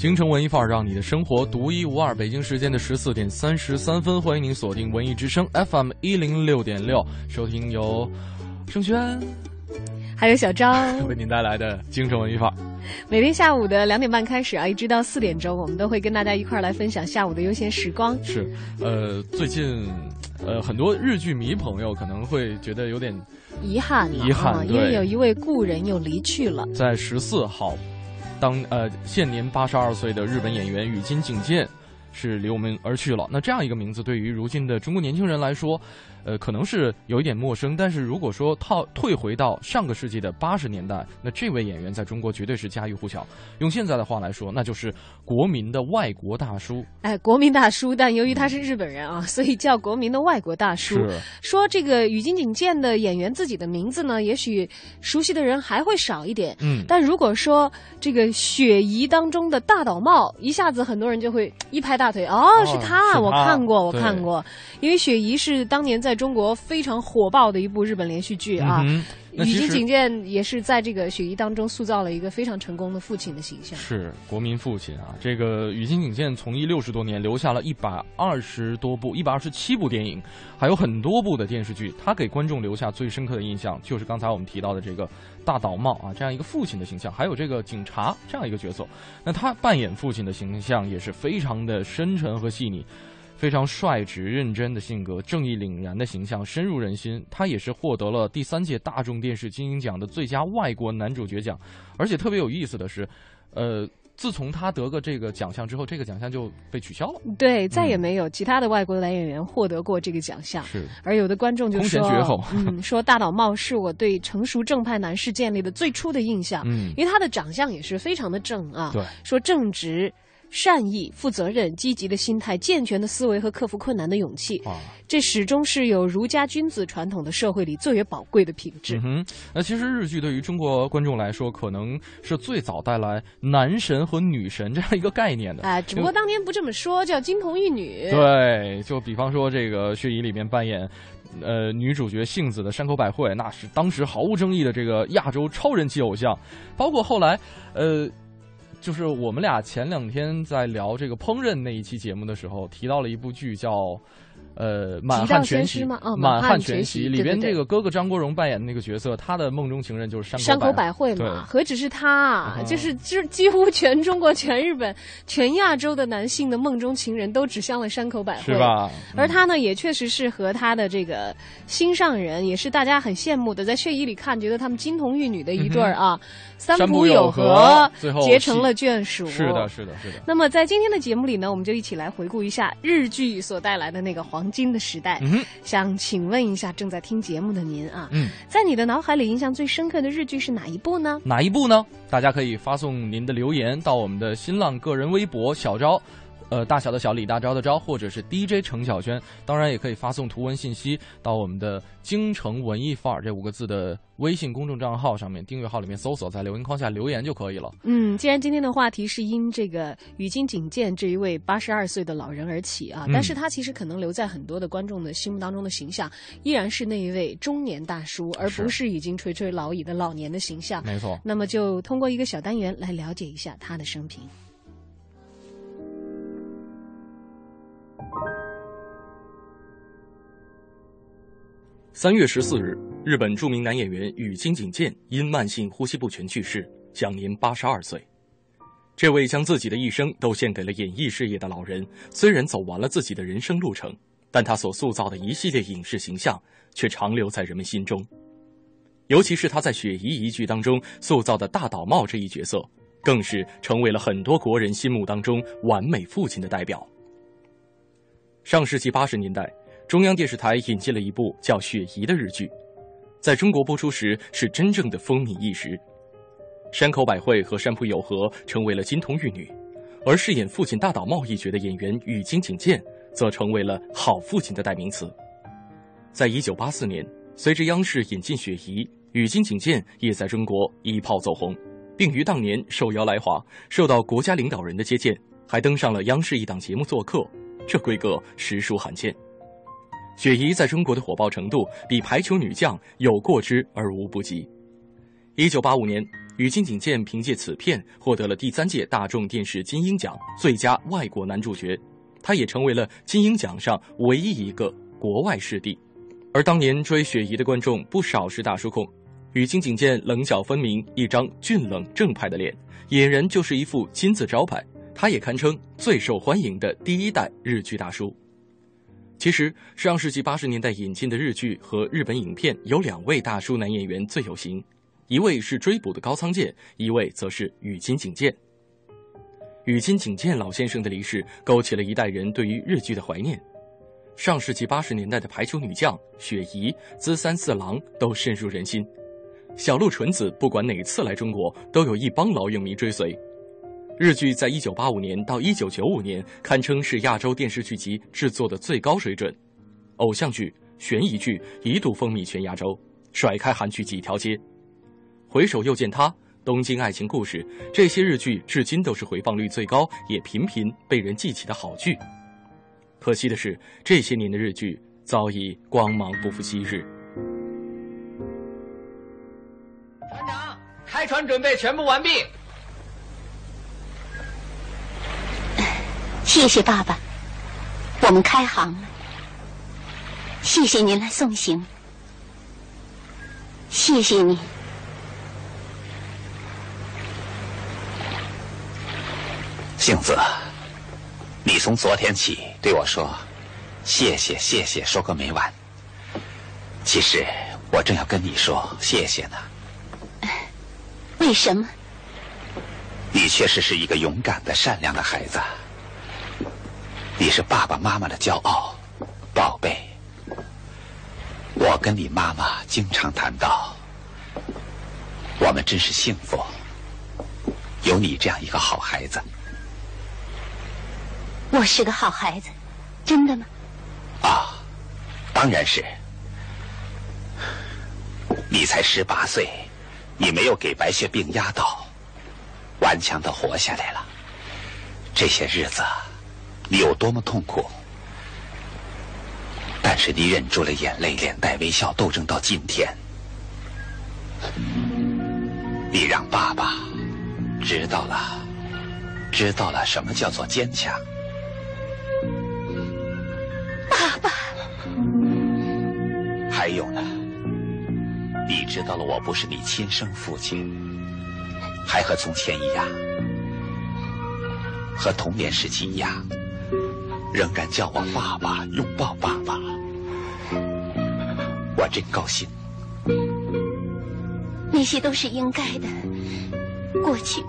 京城文艺范儿，让你的生活独一无二。北京时间的十四点三十三分，欢迎您锁定文艺之声 FM 一零六点六，收听由盛轩还有小张 为您带来的京城文艺范儿。每天下午的两点半开始啊，一直到四点钟，我们都会跟大家一块儿来分享下午的悠闲时光。是，呃，最近，呃，很多日剧迷朋友可能会觉得有点遗憾，遗憾，因为有一位故人又离去了。在十四号，当呃现年八十二岁的日本演员宇津井健是离我们而去了。那这样一个名字，对于如今的中国年轻人来说，呃，可能是有一点陌生，但是如果说套退回到上个世纪的八十年代，那这位演员在中国绝对是家喻户晓。用现在的话来说，那就是国民的外国大叔。哎，国民大叔，但由于他是日本人啊，所以叫国民的外国大叔。是 说这个宇津井健的演员自己的名字呢，也许熟悉的人还会少一点。嗯，但如果说这个雪姨当中的大岛茂，一下子很多人就会一拍大腿，哦，是他，是我看过，我看过，因为雪姨是当年在中国非常火爆的一部日本连续剧啊。嗯哼那宇其实津井健也是在这个雪姨当中塑造了一个非常成功的父亲的形象。是国民父亲啊！这个宇津警健从艺六十多年，留下了一百二十多部、一百二十七部电影，还有很多部的电视剧。他给观众留下最深刻的印象，就是刚才我们提到的这个大岛茂啊，这样一个父亲的形象，还有这个警察这样一个角色。那他扮演父亲的形象也是非常的深沉和细腻。非常率直认真的性格，正义凛然的形象深入人心。他也是获得了第三届大众电视金鹰奖的最佳外国男主角奖。而且特别有意思的是，呃，自从他得过这个奖项之后，这个奖项就被取消了。对，再也没有其他的外国男演员获得过这个奖项。是，而有的观众就说绝后，嗯，说大岛茂是我对成熟正派男士建立的最初的印象，嗯，因为他的长相也是非常的正啊。对，说正直。善意、负责任、积极的心态、健全的思维和克服困难的勇气，啊，这始终是有儒家君子传统的社会里最为宝贵的品质。嗯哼，那其实日剧对于中国观众来说，可能是最早带来男神和女神这样一个概念的。哎，只不过当年不这么说，叫金童玉女。对，就比方说这个《血疑》里面扮演。呃，女主角杏子的山口百惠，那是当时毫无争议的这个亚洲超人气偶像。包括后来，呃，就是我们俩前两天在聊这个烹饪那一期节目的时候，提到了一部剧叫。呃，满汉全席吗？哦，满汉全席里边这个哥哥张国荣扮演的那个角色，他的梦中情人就是山山口百百惠嘛，对何止是他啊，嗯就是就几乎全中国、全日本、全亚洲的男性的梦中情人都指向了山口百惠，是？吧？而他呢，也确实是和他的这个心上人，也是大家很羡慕的，在血衣里看，觉得他们金童玉女的一对儿啊，三浦友和最后结成了眷属。是的，。是的，是的。那么在今天的节目里呢，我们就一起来回顾一下日剧所带来的那个黄金的时代。嗯，想请问一下正在听节目的您啊，嗯，在你的脑海里印象最深刻的日剧是哪一部呢？哪一部呢？大家可以发送您的留言到我们的新浪个人微博小昭，呃，大小的小李大钊的钊，或者是 DJ 程小轩。当然，也可以发送图文信息到我们的“京城文艺范儿”这五个字的微信公众账号上面，订阅号里面搜索，在留言框下留言就可以了。嗯，既然今天的话题是因这个宇津井健这一位八十二岁的老人而起啊，嗯但是他其实可能留在很多的观众的心目当中的形象，依然是那一位中年大叔，而不是已经垂垂老矣的老年的形象。没错，那么就通过一个小单元来了解一下他的生平。三月十四日，日本著名男演员宇津井健因慢性呼吸不全去世，享年八十二岁。这位将自己的一生都献给了演艺事业的老人，虽然走完了自己的人生路程，但他所塑造的一系列影视形象却长留在人们心中。尤其是他在《雪姨》一剧当中塑造的大岛茂这一角色，更是成为了很多国人心目当中完美父亲的代表。上世纪八十年代。中央电视台引进了一部叫《雪姨》的日剧，在中国播出时是真正的风靡一时。山口百惠和山浦友和成为了金童玉女，而饰演父亲大岛茂一角的演员宇津井健则成为了好父亲的代名词。在一九八四年，随着央视引进雪姨，宇津井健也在中国一炮走红，并于当年受邀来华，受到国家领导人的接见，还登上了央视一档节目做客，这规格实属罕见。雪姨在中国的火爆程度，比排球女将有过之而无不及。一九八五年，与金景健凭借此片获得了第三届大众电视金鹰奖最佳外国男主角，他也成为了金鹰奖上唯一一个国外视帝。而当年追雪姨的观众不少是大叔控，与金景健棱角分明，一张俊冷正派的脸，俨然就是一副金字招牌。他也堪称最受欢迎的第一代日剧大叔。其实，上世纪八十年代引进的日剧和日本影片有两位大叔男演员最有型，一位是追捕的高仓健，一位则是羽金景健。羽金景健老先生的离世，勾起了一代人对于日剧的怀念。上世纪八十年代的排球女将雪姨、资三四郎都深入人心，小鹿纯子不管哪次来中国，都有一帮老影迷追随。日剧在一九八五年到一九九五年堪称是亚洲电视剧集制作的最高水准，偶像剧、悬疑剧一度风靡全亚洲，甩开韩剧几条街。回首又见他、《东京爱情故事》这些日剧，至今都是回放率最高，也频频被人记起的好剧。可惜的是，这些年的日剧早已光芒不复昔日。船长，开船准备全部完毕。谢谢爸爸，我们开航了。谢谢您来送行，谢谢你，杏子。你从昨天起对我说“谢谢谢谢”，说个没完。其实我正要跟你说谢谢呢。为什么？你确实是一个勇敢的、善良的孩子。你是爸爸妈妈的骄傲，宝贝。我跟你妈妈经常谈到，我们真是幸福，有你这样一个好孩子。我是个好孩子，真的吗？啊，当然是。你才十八岁，你没有给白血病压倒，顽强的活下来了。这些日子，你有多么痛苦？但是你忍住了眼泪，脸带微笑，斗争到今天。你让爸爸知道了，知道了什么叫做坚强。爸爸，还有呢？你知道了，我不是你亲生父亲，还和从前一样，和童年时期一样，仍然叫我爸爸，拥抱爸爸。我真高兴。那些都是应该的。过去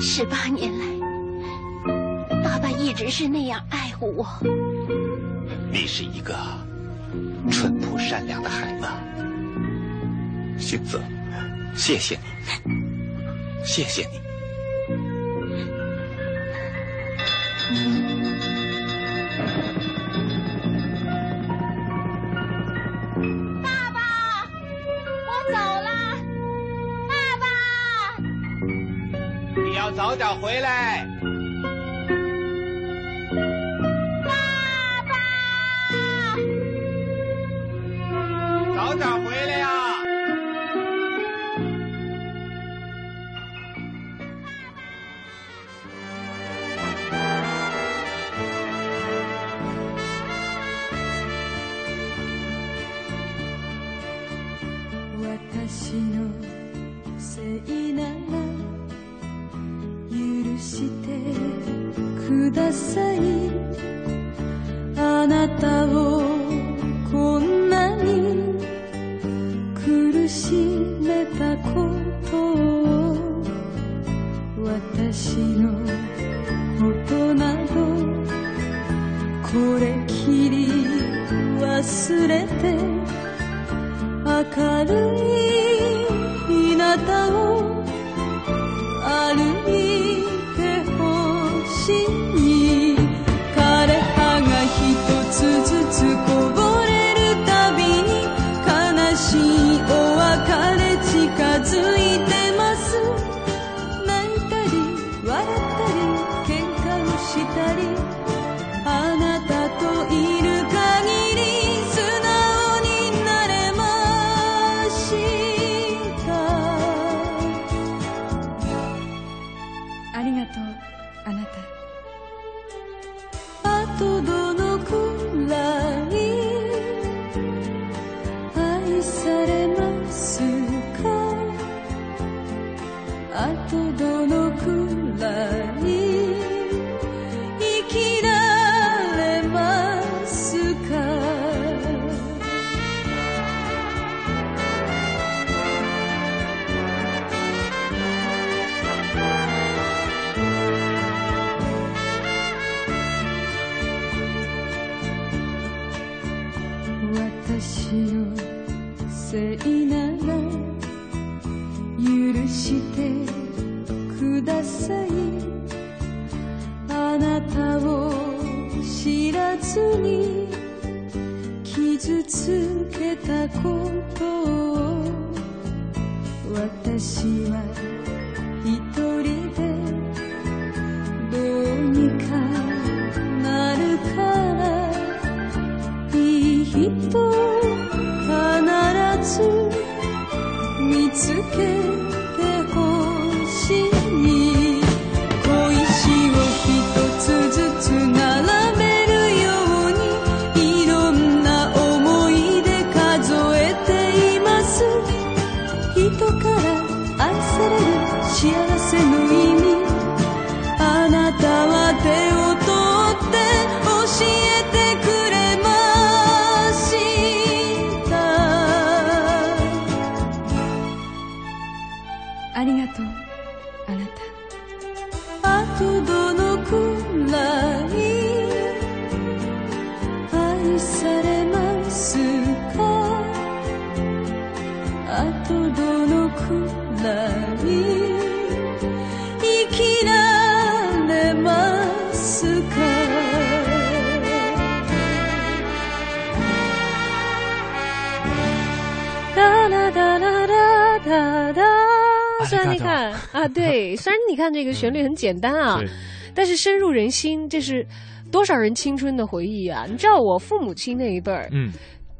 十八年来，爸爸一直是那样爱护我。你是一个淳朴善良的孩子，杏子，谢谢你，谢谢你。爸爸我走了。爸爸。你要早点回来。私のせい。なら許してください。あなたを知らずに傷つけたことを。私は続け对，虽然你看这个旋律很简单啊，对但是深入人心，这是多少人青春的回忆啊！你知道我父母亲那一辈儿，嗯，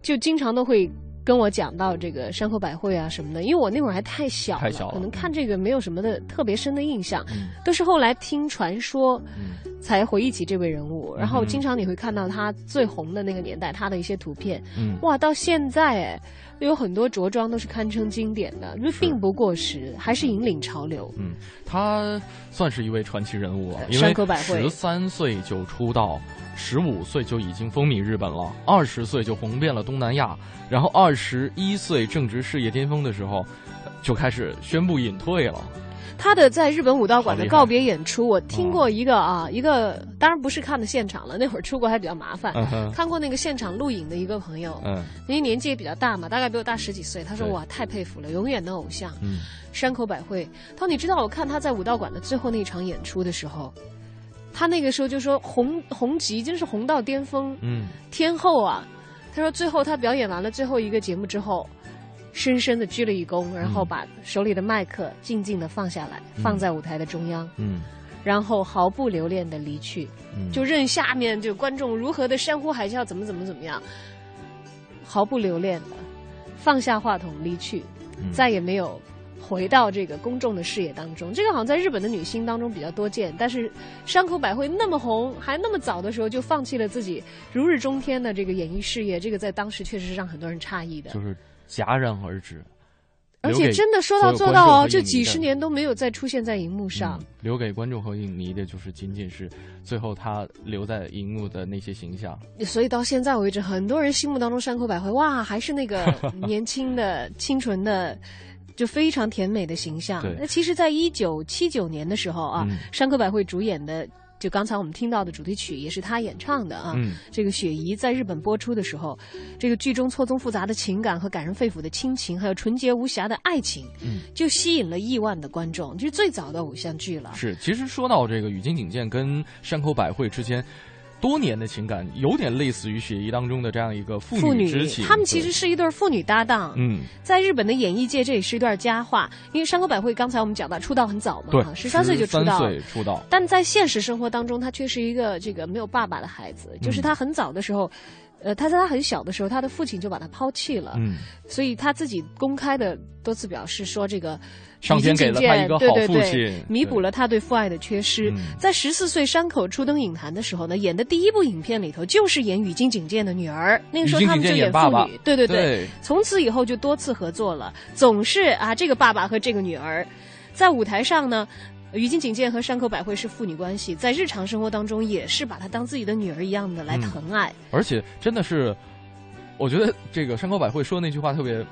就经常都会跟我讲到这个山口百惠啊什么的，因为我那会儿还太小了，太小了可能看这个没有什么的特别深的印象，嗯。都是后来听传说嗯才回忆起这位人物。然后嗯经常你会看到他最红的那个年代他的一些图片，嗯，哇，到现在哎，有很多着装都是堪称经典的，因为并不过时，还是引领潮流。嗯，他算是一位传奇人物啊，因为十三岁就出道，十五岁就已经风靡日本了，二十岁就红遍了东南亚，然后二十一岁正值事业巅峰的时候，呃就开始宣布隐退了。他的在日本武道馆的告别演出，我听过一个啊，一个当然不是看的现场了，那会儿出国还比较麻烦。嗯，看过那个现场录影的一个朋友，嗯因为年纪也比较大嘛，大概比我大十几岁。他说：“哇，太佩服了，永远的偶像嗯，山口百惠。”他说：“你知道，我看他在武道馆的最后那场演出的时候，他那个时候就说红红极，真是红到巅峰，嗯天后啊。”他说：“最后他表演完了最后一个节目之后，深深的鞠了一躬，然后嗯把手里的麦克静静的放下来，放在舞台的中央，嗯然后毫不留恋的离去。”嗯，就任下面就观众如何的山呼海啸，怎么怎么怎么样，毫不留恋的放下话筒离去，嗯再也没有回到这个公众的视野当中。这个好像在日本的女星当中比较多见，但是山口百惠那么红，还那么早的时候就放弃了自己如日中天的这个演艺事业，这个在当时确实是让很多人诧异的。就是戛然而止，而且真的说到做到哦，就几十年都没有再出现在荧幕上。嗯留给观众和影迷的就是仅仅是最后他留在荧幕的那些形象。所以到现在为止，很多人心目当中山口百惠哇，还是那个年轻的、清纯的。就非常甜美的形象。那其实，在一九七九年的时候啊，嗯山口百惠主演的，就刚才我们听到的主题曲也是他演唱的啊。嗯这个《雪姨》在日本播出的时候，这个剧中错综复杂的情感和感人肺腑的亲情，还有纯洁无瑕的爱情，嗯，就吸引了亿万的观众，就是最早的偶像剧了。是，其实说到这个宇津井健跟山口百惠之间多年的情感，有点类似于雪姨当中的这样一个父父女之情。他们其实是一对父女搭档。嗯，在日本的演艺界，这也是一段佳话。因为山口百惠刚才我们讲到出道很早嘛，对，十三岁就出道13岁出道。但在现实生活当中，她却是一个这个没有爸爸的孩子。就是她很早的时候，呃，他在他很小的时候，他的父亲就把他抛弃了。嗯，所以他自己公开的多次表示说，这个上天给了他一个好父对对对亲，弥补了他对父爱的缺失。嗯在十四岁山口初登影坛的时候呢，演的第一部影片里头就是演宇津警健的女儿。那个时候他们就演父爸爸女，对对对从此以后就多次合作了，总是啊这个爸爸和这个女儿，在舞台上呢。宇津警戒和山口百惠是父女关系，在日常生活当中也是把她当自己的女儿一样的来疼爱。而且真的是，我觉得这个山口百惠说那句话特别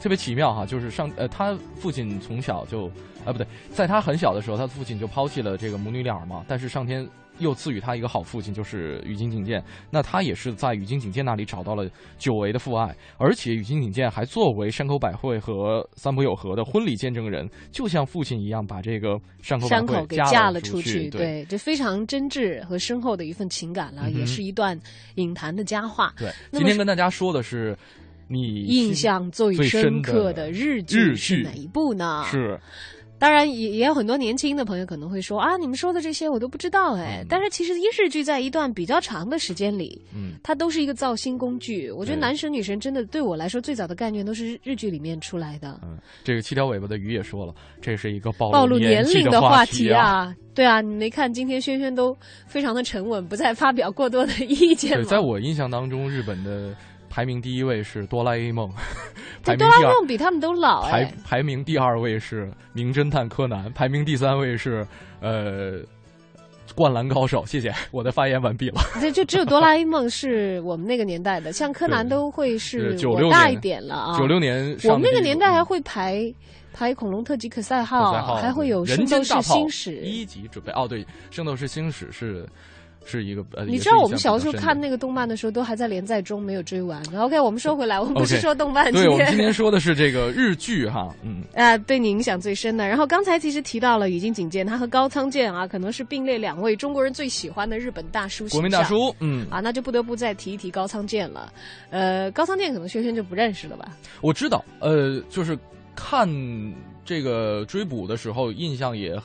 特别奇妙哈，就是上呃，他父亲从小就啊不对，在他很小的时候，他父亲就抛弃了这个母女俩嘛，但是上天又赐予他一个好父亲，就是宇津井健。那他也是在宇津井健那里找到了久违的父爱，而且宇津井健还作为山口百惠和三浦友和的婚礼见证人，就像父亲一样，把这个山口百山口惠给嫁了了出去，对这非常真挚和深厚的一份情感了，嗯也是一段影坛的佳话。对。今天跟大家说的是你印象最最深深刻的的日日剧是剧哪一部呢？是当然也也有很多年轻的朋友可能会说啊，你们说的这些我都不知道哎。但是其实日剧在一段比较长的时间里，嗯，它都是一个造星工具。我觉得男神女神真的对我来说最早的概念都是日剧里面出来的。嗯，这个七条尾巴的鱼也说了，这是一个暴暴露年龄的话题啊。对啊，你没看今天轩轩都非常的沉稳，不再发表过多的意见对，在我印象当中，日本的排名第一位是哆啦 A 梦，排这哆啦名第 A 二梦比他们都老排哎。排名第二位是名侦探柯南，排名第三位是呃。灌篮高手，谢谢，我的发言完毕了。这就只有哆啦 A 梦是我们那个年代的，像柯南都会是是96我大一年点了啊。九六年上我们那个年代还会排排恐龙特级可赛号，赛号还会有圣斗士星矢。一级准备哦，对，圣斗士星矢是是一个呃，你知道我们小时候看那个动漫的时候，都还在连载中，没有追完。OK，我们说回来，我们不是说动漫，对，我们今天天说的是这个日剧哈，嗯，啊，对你影响最深的。然后刚才其实提到了已经警戒，他和高仓健啊，可能是并列两位中国人最喜欢的日本大叔。国民大叔，嗯，啊，那就不得不再提一提高仓健了。呃，高仓健可能轩轩就不认识了吧？我知道，呃，就是看这个追捕的时候，印象也很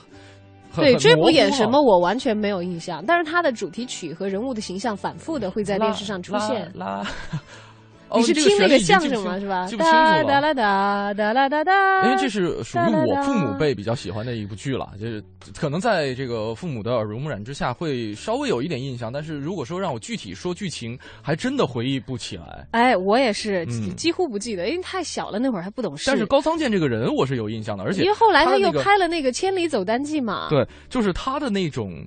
对，很追捕演什么我完全没有印象，但是他的主题曲和人物的形象反复的会在电视上出现。啦。啦你是听那个相声吗？是吧？记不清楚哒哒哒哒啦哒哒。因为这是属于哒哒哒我父母辈比较喜欢的一部剧了，就是可能在这个父母的耳濡目染之下，会稍微有一点印象。但是如果说让我具体说剧情，还真的回忆不起来。哎，我也是嗯几乎不记得，因为太小了，那会儿还不懂事。但是高仓健这个人，我是有印象的，而且因为后来他又他那个开了那个《千里走单骑》嘛。对，就是他的那种，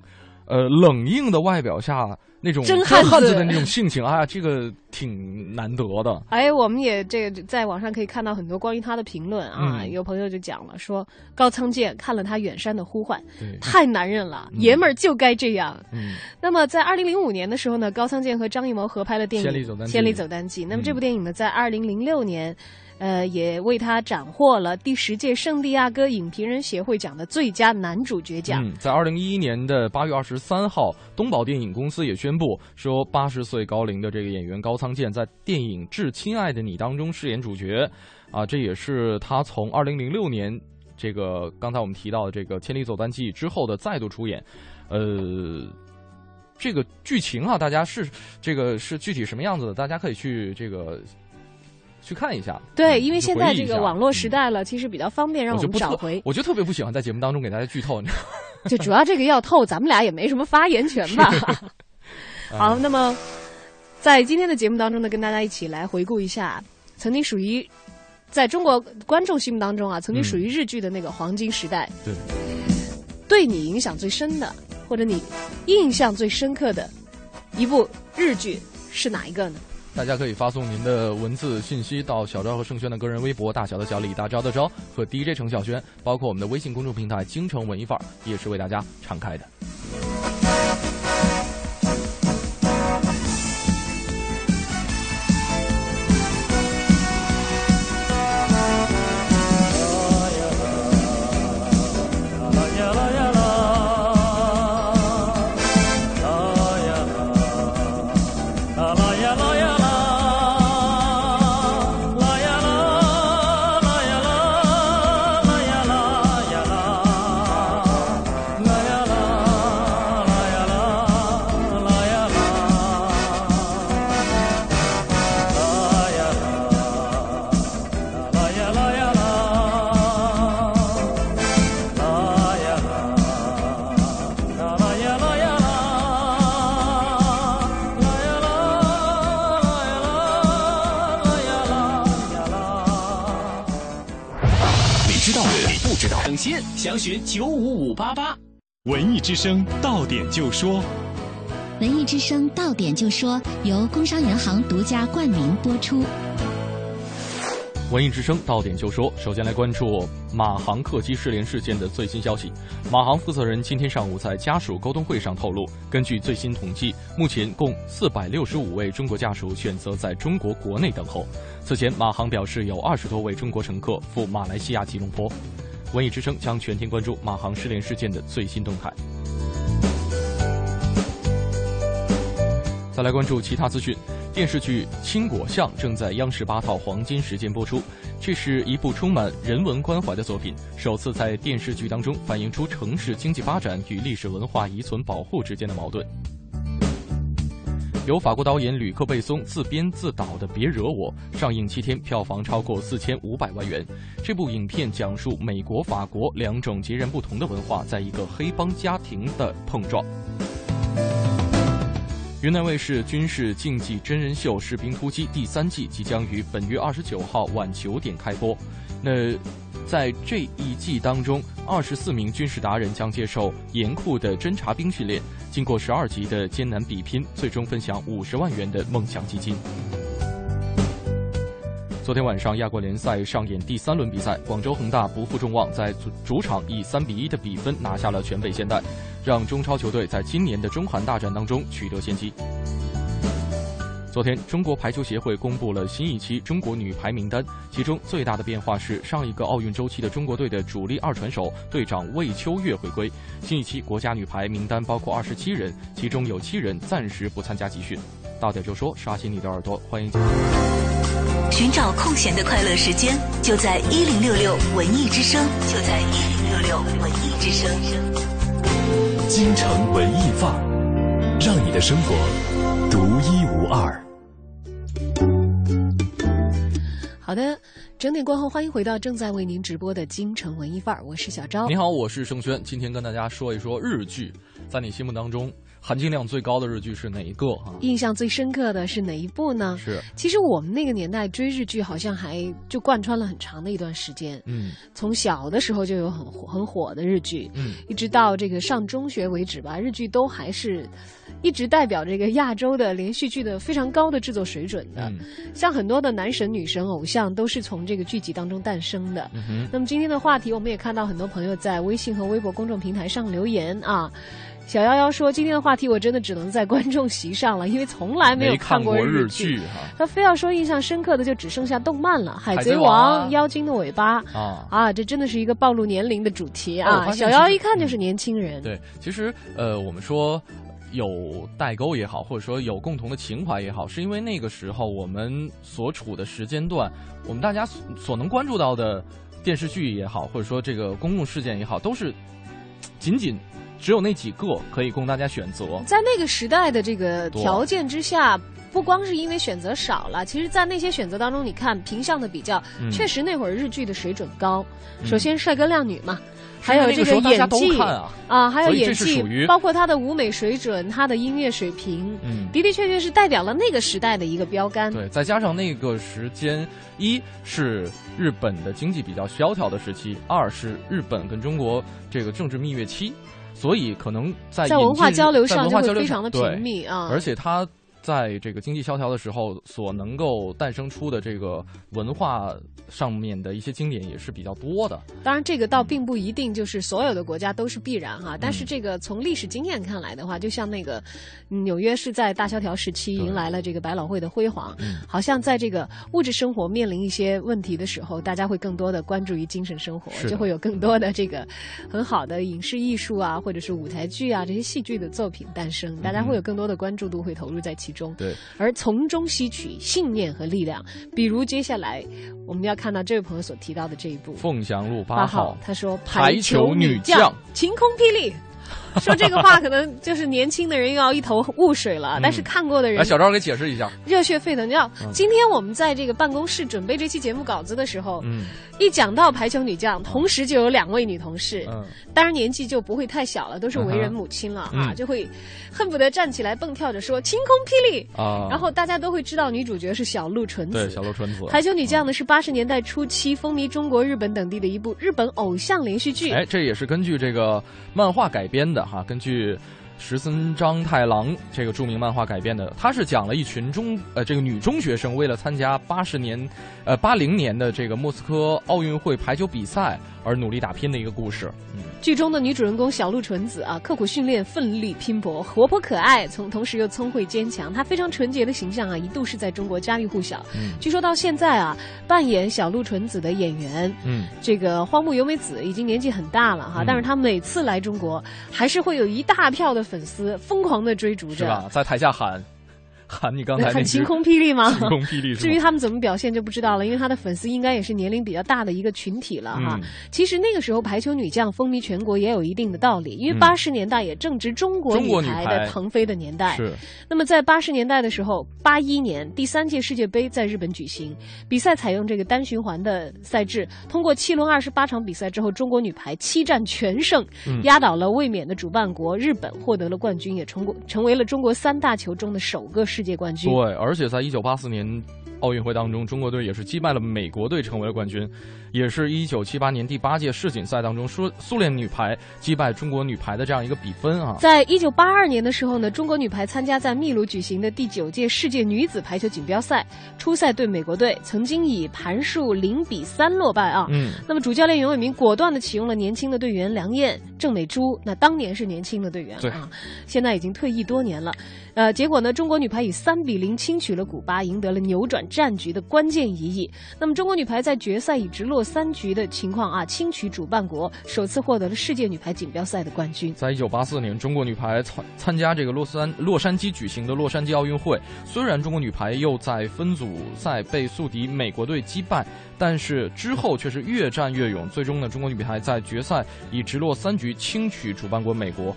呃，冷硬的外表下那种真汉子的那种性情啊，这个挺难得的。哎，我们也这个在网上可以看到很多关于他的评论啊，嗯有朋友就讲了说高仓健看了他《远山的呼唤》，太男人了，嗯爷们儿就该这样。嗯，那么在二零零五年的时候呢，高仓健和张艺谋合拍了电影《千里走单骑千里走单骑》。那么这部嗯电影呢，在二零零六年。呃，也为他斩获了第十届圣地亚哥影评人协会奖的最佳男主角奖。嗯，在二零一一年的八月二十三号，东宝电影公司也宣布说，八十岁高龄的这个演员高仓健在电影《致亲爱的你》当中饰演主角，啊，这也是他从二零零六年这个刚才我们提到的这个《千里走单骑》之后的再度出演，呃。这个剧情啊，大家是这个是具体什么样子的？大家可以去这个去看一下。对，嗯因为现在这个网络时嗯代了，其实比较方便，让我们找回。我就特别不喜欢在节目当中给大家剧透，你知道吗 就主要这个要透，咱们俩也没什么发言权吧。好，那么在今天的节目当中呢，跟大家一起来回顾一下曾经属于在中国观众心目当中啊，曾经属于日剧的那个黄金时代。对，对你影响最深的，或者你印象最深刻的一部日剧是哪一个呢？大家可以发送您的文字信息到小昭和盛轩的个人微博，大小的小李大昭的昭和 DJ 程晓轩，包括我们的微信公众平台京城文艺范儿也是为大家敞开的。询九五五八八。文艺之声到点就说，文艺之声到点就说由工商银行独家冠名播出。文艺之声到点就说，首先来关注马航客机失联事件的最新消息。马航负责人今天上午在家属沟通会上透露，根据最新统计，目前共四百六十五位中国家属选择在中国国内等候。此前，马航表示有二十多位中国乘客赴马来西亚吉隆坡。文艺之声将全天关注马航失联事件的最新动态。再来关注其他资讯。电视剧《青果巷》正在央视八套黄金时间播出，这是一部充满人文关怀的作品，首次在电视剧当中反映出城市经济发展与历史文化遗存保护之间的矛盾。由法国导演吕克·贝松自编自导的《别惹我》上映七天，票房超过四千五百万元。这部影片讲述美国、法国两种截然不同的文化在一个黑帮家庭的碰撞。云南卫视军事竞技真人秀《士兵突击》第三季即将于本月二十九号晚九点开播。那在这一季当中，二十四名军事达人将接受严酷的侦察兵训练，经过十二级的艰难比拼，最终分享五十万元的梦想基金。昨天晚上，亚冠联赛上演第三轮比赛，广州恒大不负众望，在主主场以三比一的比分拿下了全北现代，让中超球队在今年的中韩大战当中取得先机。昨天，中国排球协会公布了新一期中国女排名单，其中最大的变化是上一个奥运周期的中国队的主力二传手队长魏秋月回归。新一期国家女排名单包括二十七人，其中有七人暂时不参加集训。到点就说，刷新你的耳朵，欢迎。寻找空闲的快乐时间，就在一零六六文艺之声，就在一零六六文艺之声。京城文艺范儿，让你的生活独一无二。好的，整点过后，欢迎回到正在为您直播的京城文艺范儿，我是小昭。你好，我是盛轩，今天跟大家说一说日剧，在你心目当中。含金量最高的日剧是哪一个？啊，印象最深刻的是哪一部呢？是，其实我们那个年代追日剧，好像还就贯穿了很长的一段时间。嗯，从小的时候就有很很火的日剧，嗯，一直到这个上中学为止吧，日剧都还是一直代表这个亚洲的连续剧的非常高的制作水准的。像很多的男神女神偶像都是从这个剧集当中诞生的。嗯那么今天的话题，我们也看到很多朋友在微信和微博公众平台上留言啊。小夭夭说：“今天的话题我真的只能在观众席上了，因为从来没有看过日剧。他非要说印象深刻的就只剩下动漫了，《海贼王》《妖精的尾巴》啊啊！这真的是一个暴露年龄的主题啊！小夭一看就是年轻人。对，其实呃，我们说有代沟也好，或者说有共同的情怀也好，是因为那个时候我们所处的时间段，我们大家所能关注到的电视剧也好，或者说这个公共事件也好，都是仅仅。”只有那几个可以供大家选择。在那个时代的这个条件之下，不光是因为选择少了，其实，在那些选择当中，你看平相的比较，确实那会儿日剧的水准高。首先，帅哥靓女嘛，还有这个演技啊，还有演技，包括他的舞美水准、他的音乐水平，的的确确是代表了那个时代的一个标杆。对，再加上那个时间，一是日本的经济比较萧条的时期，二是日本跟中国这个政治蜜月期。所以可能在在文化交流上就会非常的频密啊，而且它。在这个经济萧条的时候，所能够诞生出的这个文化上面的一些经典也是比较多的。当然，这个倒并不一定就是所有的国家都是必然哈。但是，这个从历史经验看来的话，就像那个纽约是在大萧条时期迎来了这个百老汇的辉煌，好像在这个物质生活面临一些问题的时候，大家会更多的关注于精神生活，就会有更多的这个很好的影视艺术啊，或者是舞台剧啊这些戏剧的作品诞生，大家会有更多的关注度会投入在其。中对，而从中吸取信念和力量。比如接下来我们要看到这位朋友所提到的这一部《凤翔路八号》，他说排球女将晴空霹雳。说这个话可能就是年轻的人又要一头雾水了，但是看过的人，小赵给解释一下，热血沸腾。你知道，今天我们在这个办公室准备这期节目稿子的时候，嗯，一讲到排球女将，同时就有两位女同事，嗯，当然年纪就不会太小了，都是为人母亲了啊，就会恨不得站起来蹦跳着说晴空霹雳。啊，然后大家都会知道女主角是小鹿纯子，对，小鹿纯子。排球女将呢是八十年代初期风靡中国、日本等地的一部日本偶像连续剧，哎，这也是根据这个漫画改编的。哈，根据石森章太郎这个著名漫画改编的，他是讲了一群中呃这个女中学生为了参加八十年，呃八零年的这个莫斯科奥运会排球比赛而努力打拼的一个故事。嗯，剧中的女主人公小鹿纯子啊，刻苦训练，奋力拼搏，活泼可爱，从同时又聪慧坚强。她非常纯洁的形象啊，一度是在中国家喻户晓。嗯，据说到现在啊，扮演小鹿纯子的演员，嗯，这个荒木由美子已经年纪很大了哈，嗯但是她每次来中国，还是会有一大票的粉丝疯狂的追逐着。是吧？在台下喊喊你刚才那句很晴空霹雳吗？晴空霹雳至于他们怎么表现就不知道了，因为他的粉丝应该也是年龄比较大的一个群体了哈。嗯其实那个时候排球女将风靡全国也有一定的道理，因为嗯八十年代也正值中国女排排的腾飞的年代。是那么在八十年代的时候，八一年第三届世界杯在日本举行，比赛采用这个单循环的赛制，通过七轮二十八场比赛之后，中国女排七战全胜，嗯压倒了卫冕的主办国日本，获得了冠军，也成功成为了中国三大球中的首个世界冠军。对，而且在一九八四年奥运会当中，中国队也是击败了美国队，成为了冠军。也是一九七八年第八届世锦赛当中，苏苏联女排击败中国女排的这样一个比分啊。在一九八二年的时候呢，中国女排参加在秘鲁举行的第九届世界女子排球锦标赛，初赛对美国队，曾经以盘数零比三落败啊。嗯，那么主教练袁伟民果断的启用了年轻的队员梁燕、郑美珠，那当年是年轻的队员对啊，现在已经退役多年了。呃，结果呢，中国女排以三比零轻取了古巴，赢得了扭转战局的关键一役。那么中国女排在决赛以直落三局的情况啊，轻取主办国，首次获得了世界女排锦标赛的冠军。在一九八四年，中国女排参参加这个洛杉洛杉矶举行的洛杉矶奥运会，虽然中国女排又在分组赛被宿敌美国队击败，但是之后却是越战越勇，最终呢，中国女排在决赛以直落三局轻取主办国美国，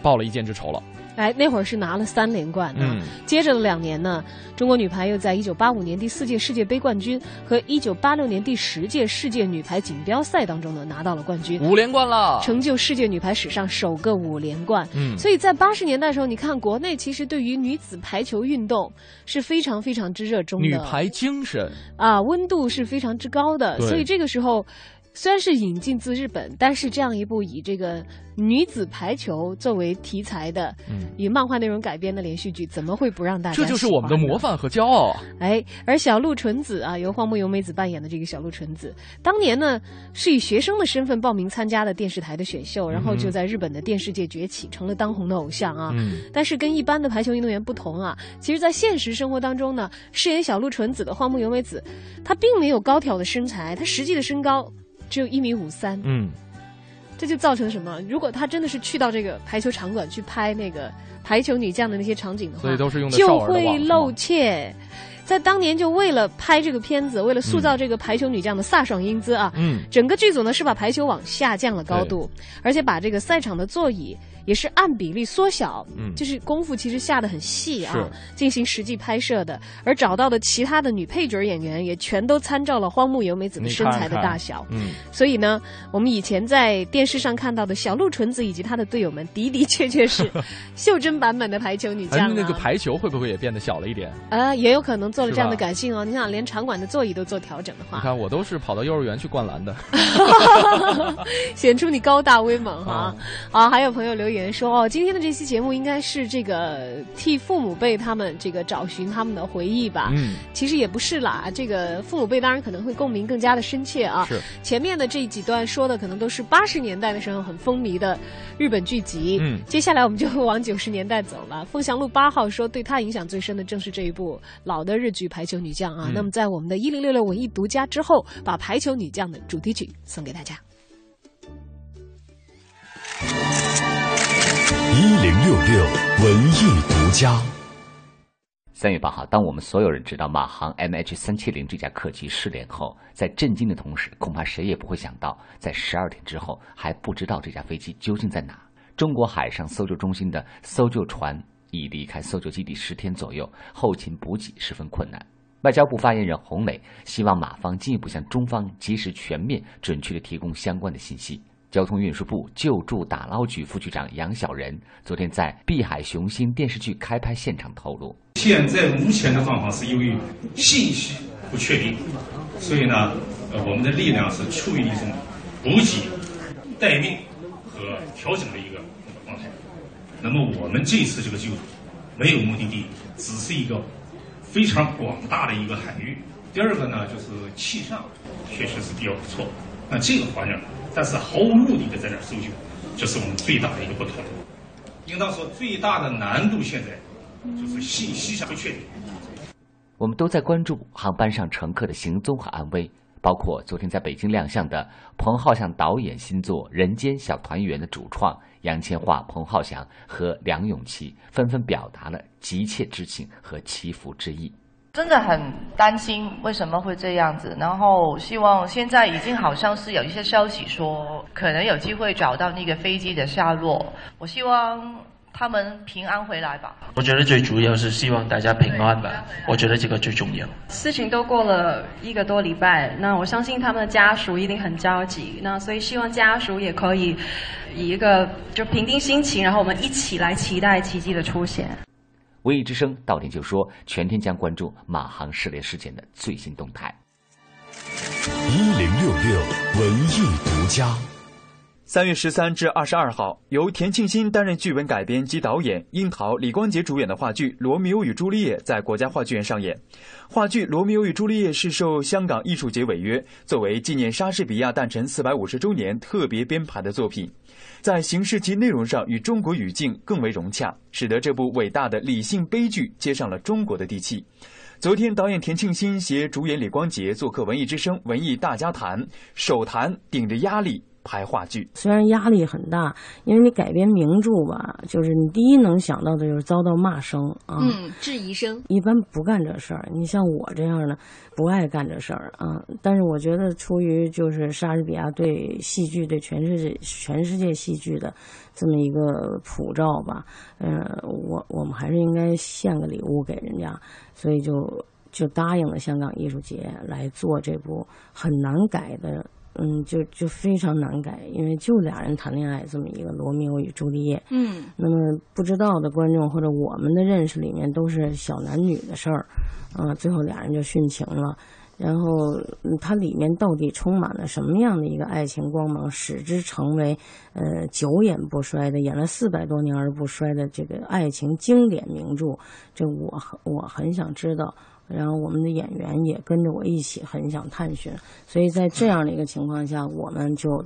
报了一箭之仇了。哎，那会儿是拿了三连冠啊。嗯接着的两年呢，中国女排又在一九八五年第四届世界杯冠军和一九八六年第十届世界女排锦标赛当中呢拿到了冠军，五连冠了，成就世界女排史上首个五连冠。嗯所以在八十年代的时候，你看国内其实对于女子排球运动是非常非常之热衷的，女排精神，啊，温度是非常之高的，所以这个时候。虽然是引进自日本，但是这样一部以这个女子排球作为题材的，嗯以漫画内容改编的连续剧，怎么会不让大家？这就是我们的模。范和骄傲啊！哎，而小鹿纯子啊，由荒木由美子扮演的这个小鹿纯子，当年呢是以学生的身份报名参加的电视台的选秀，然后就在日本的电视界崛起，成了当红的偶像啊。嗯但是跟一般的排球运动员不同啊，其实，在现实生活当中呢，饰演小鹿纯子的荒木由美子，她并没有高挑的身材，她实际的身高只有一米五三，嗯，这就造成什么？如果他真的是去到这个排球场馆去拍那个排球女将的那些场景的话，所以都是用的就会露怯。在当年，就为了拍这个片子，为了塑造这个排球女将的飒爽英姿啊，嗯。整个剧组呢是把排球网下降了高度，而且把这个赛场的座椅也是按比例缩小，嗯就是功夫其实下的很细啊，进行实际拍摄的。而找到的其他的女配角演员也全都参照了荒木由美子的身材的看看大小，嗯，所以呢，我们以前在电视上看到的小鹿纯子以及她的队友们，的的确确是 袖珍版本的排球女将、啊。哎那个排球会不会也变得小了一点？啊，也有可能做了这样的吧改进哦。你想，连场馆的座椅都做调整的话，你看，我都是跑到幼儿园去灌篮的。显出你高大威猛哈哦。啊，还有朋友留言说，哦，今天的这期节目应该是这个替父母辈他们这个找寻他们的回忆吧。嗯，其实也不是啦，这个父母辈当然可能会共鸣更加的深切啊。是前面的这几段说的可能都是八十年代的时候很风靡的日本剧集。嗯接下来我们就往九十年代走了。凤翔路八号说，对他影响最深的正是这一部老的日剧《排球女将》啊。嗯那么在我们的一零六六文艺独家之后，把《排球女将》的主题曲送给大家。一零六六文艺独家。三月八号，当我们所有人知道马航 MH 三七零这架客机失联后，在震惊的同时，恐怕谁也不会想到，在十二天之后还不知道这架飞机究竟在哪。中国海上搜救中心的搜救船已离开搜救基地十天左右，后勤补给十分困难。外交部发言人洪磊希望马方进一步向中方及时、全面、准确地提供相关的信息。交通运输部救助打捞局副局长杨小仁昨天在《碧海雄心》电视剧开拍现场透露，现在目前的状况是由于信息不确定，所以呢，呃，我们的力量是处于一种补给、待命和调整的一个状态。那么我们这次这个救助没有目的地，只是一个非常广大的一个海域。第二个呢，就是气象确实是比较不错。那这个环境，但是毫无目的的在那搜救，这是我们最大的一个不同。应当说，最大的难度现在就是信息上不确定。我们都在关注航班上乘客的行踪和安危，包括昨天在北京亮相的彭浩翔导演新作《人间小团圆》的主创杨千嬅、彭浩翔和梁咏琪纷纷表达了急切之情和祈福之意。真的很担心为什么会这样子，然后希望现在已经好像是有一些消息说可能有机会找到那个飞机的下落，我希望他们平安回来吧。我觉得最主要是希望大家平安吧，我觉得这个最重要。事情都过了一个多礼拜，那我相信他们的家属一定很着急，那所以希望家属也可以以一个就平定心情，然后我们一起来期待奇迹的出现。文艺之声到点就说，全天将关注马航失联事件的最新动态。一零六六文艺独家。三月十三至二十二号，由田沁鑫担任剧本改编及导演，樱桃、李光洁主演的话剧《罗密欧与朱丽叶》在国家话剧院上演。话剧《罗密欧与朱丽叶》是受香港艺术节违约，作为纪念莎士比亚诞辰四百五十周年特别编排的作品，在形式及内容上与中国语境更为融洽，使得这部伟大的理性悲剧接上了中国的地气。昨天，导演田沁鑫携主演李光洁做客文艺之声文艺大家谈，首谈顶着压力。拍话剧虽然压力很大，因为你改编名著吧，就是你第一能想到的就是遭到骂声啊，嗯，质疑声。一般不干这事儿，你像我这样的不爱干这事儿啊。但是我觉得，出于就是莎士比亚对戏剧、对全世界、全世界戏剧的这么一个普照吧，嗯，我我们还是应该献个礼物给人家，所以就就答应了香港艺术节来做这部很难改的。嗯，就就非常难改，因为就俩人谈恋爱这么一个罗密欧与朱丽叶。嗯，那么不知道的观众或者我们的认识里面都是小男女的事儿，啊，最后俩人就殉情了。然后它里面到底充满了什么样的一个爱情光芒，使之成为呃久演不衰的，演了四百多年而不衰的这个爱情经典名著？这我很我很想知道。然后我们的演员也跟着我一起很想探寻，所以在这样的一个情况下，我们就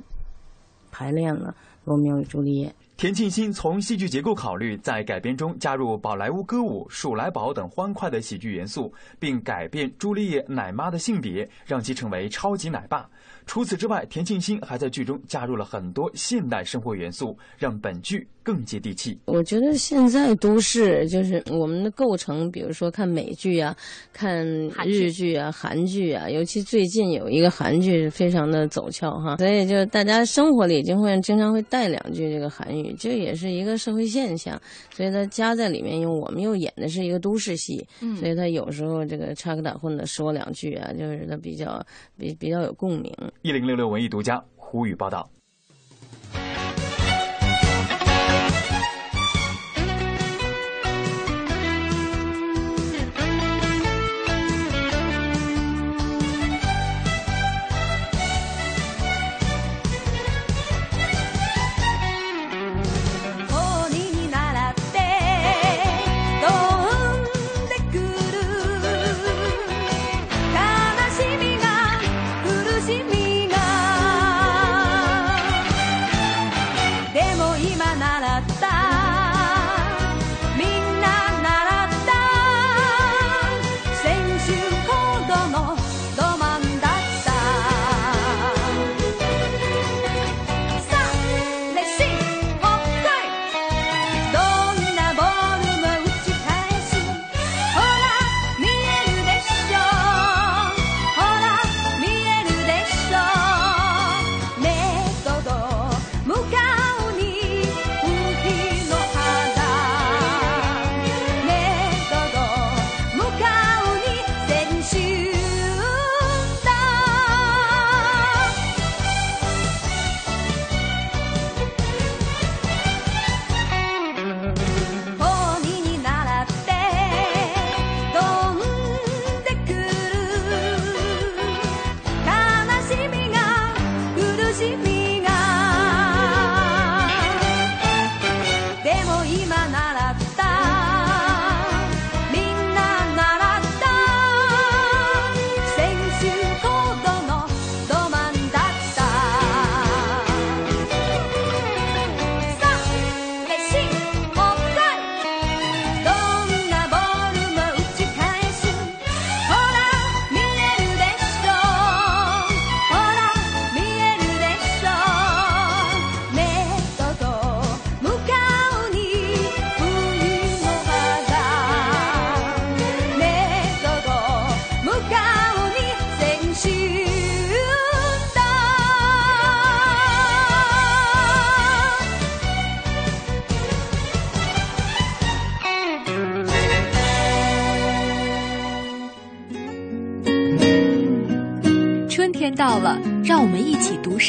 排练了《罗密欧与朱丽叶》。田沁鑫从戏剧结构考虑，在改编中加入宝莱坞歌舞、鼠来宝等欢快的喜剧元素，并改变朱丽叶奶妈的性别，让其成为超级奶爸。除此之外，田沁鑫还在剧中加入了很多现代生活元素，让本剧更接地气。我觉得现在都市就是我们的构成，比如说看美剧啊，看日剧啊、韩剧啊，尤其最近有一个韩剧非常的走俏哈，所以就大家生活里就会经常会带两句这个韩语，这也是一个社会现象。所以它加在里面，因为我们又演的是一个都市戏，所以他有时候这个插科打诨的说两句啊，就是他比较比比较有共鸣。一零六六文艺独家，胡宇报道。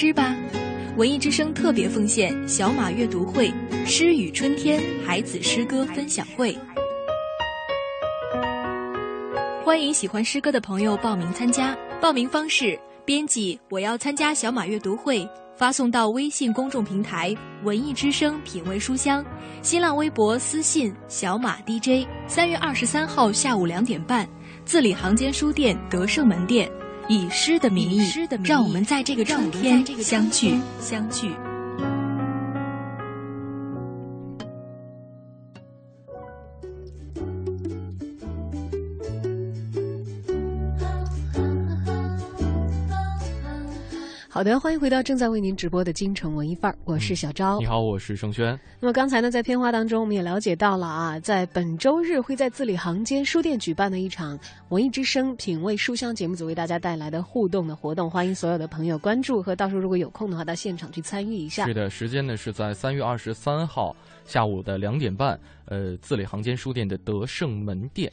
诗吧！文艺之声特别奉献小马阅读会“诗与春天”孩子诗歌分享会，欢迎喜欢诗歌的朋友报名参加。报名方式：编辑“我要参加小马阅读会”，发送到微信公众平台“文艺之声品味书香”，新浪微博私信“小马 DJ”。三月二十三号下午两点半，字里行间书店德胜门店。以诗的名义，让我们在这个春天相聚，相聚。好的，欢迎回到正在为您直播的京城文艺范儿，我是小昭。你好，我是盛轩。那么刚才呢，在片花当中，我们也了解到了啊，在本周日会在字里行间书店举办的一场文艺之声品味书香节目组为大家带来的互动的活动，欢迎所有的朋友关注和到时候如果有空的话到现场去参与一下。是的，时间呢是在三月二十三号下午的两点半，呃，字里行间书店的德胜门店。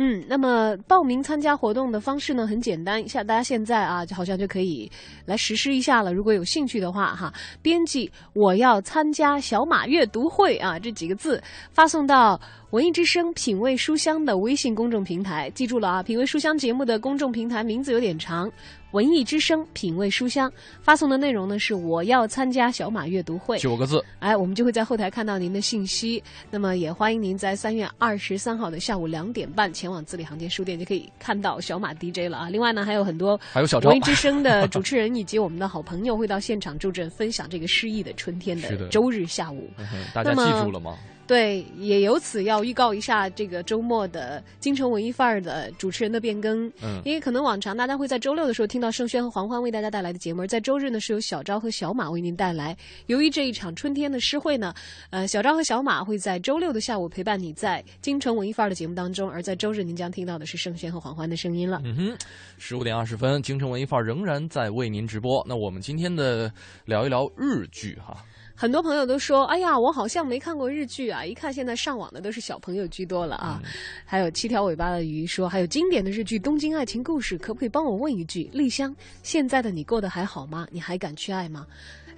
嗯，那么报名参加活动的方式呢很简单，像大家现在啊，就好像就可以来实施一下了。如果有兴趣的话，哈，编辑我要参加小马阅读会啊这几个字发送到文艺之声品味书香的微信公众平台。记住了啊，品味书香节目的公众平台名字有点长。文艺之声品味书香发送的内容呢是我要参加小马阅读会九个字，哎，我们就会在后台看到您的信息。那么也欢迎您在三月二十三号的下午两点半前往字里行间书店，就可以看到小马 DJ 了啊。另外呢，还有很多还有小文艺之声的主持人以及我们的好朋友会到现场助阵，分享这个诗意的春天的 周日下午。大家记住了吗？对，也由此要预告一下这个周末的京城文艺范儿的主持人的变更。嗯，因为可能往常大家会在周六的时候听到盛轩和黄欢为大家带来的节目，在周日呢是由小昭和小马为您带来。由于这一场春天的诗会呢，呃，小昭和小马会在周六的下午陪伴你在京城文艺范儿的节目当中，而在周日您将听到的是盛轩和黄欢的声音了。嗯哼，十五点二十分，京城文艺范儿仍然在为您直播。那我们今天的聊一聊日剧哈。很多朋友都说：“哎呀，我好像没看过日剧啊！一看现在上网的都是小朋友居多了啊。”还有七条尾巴的鱼说：“还有经典的日剧《东京爱情故事》，可不可以帮我问一句，丽香，现在的你过得还好吗？你还敢去爱吗？”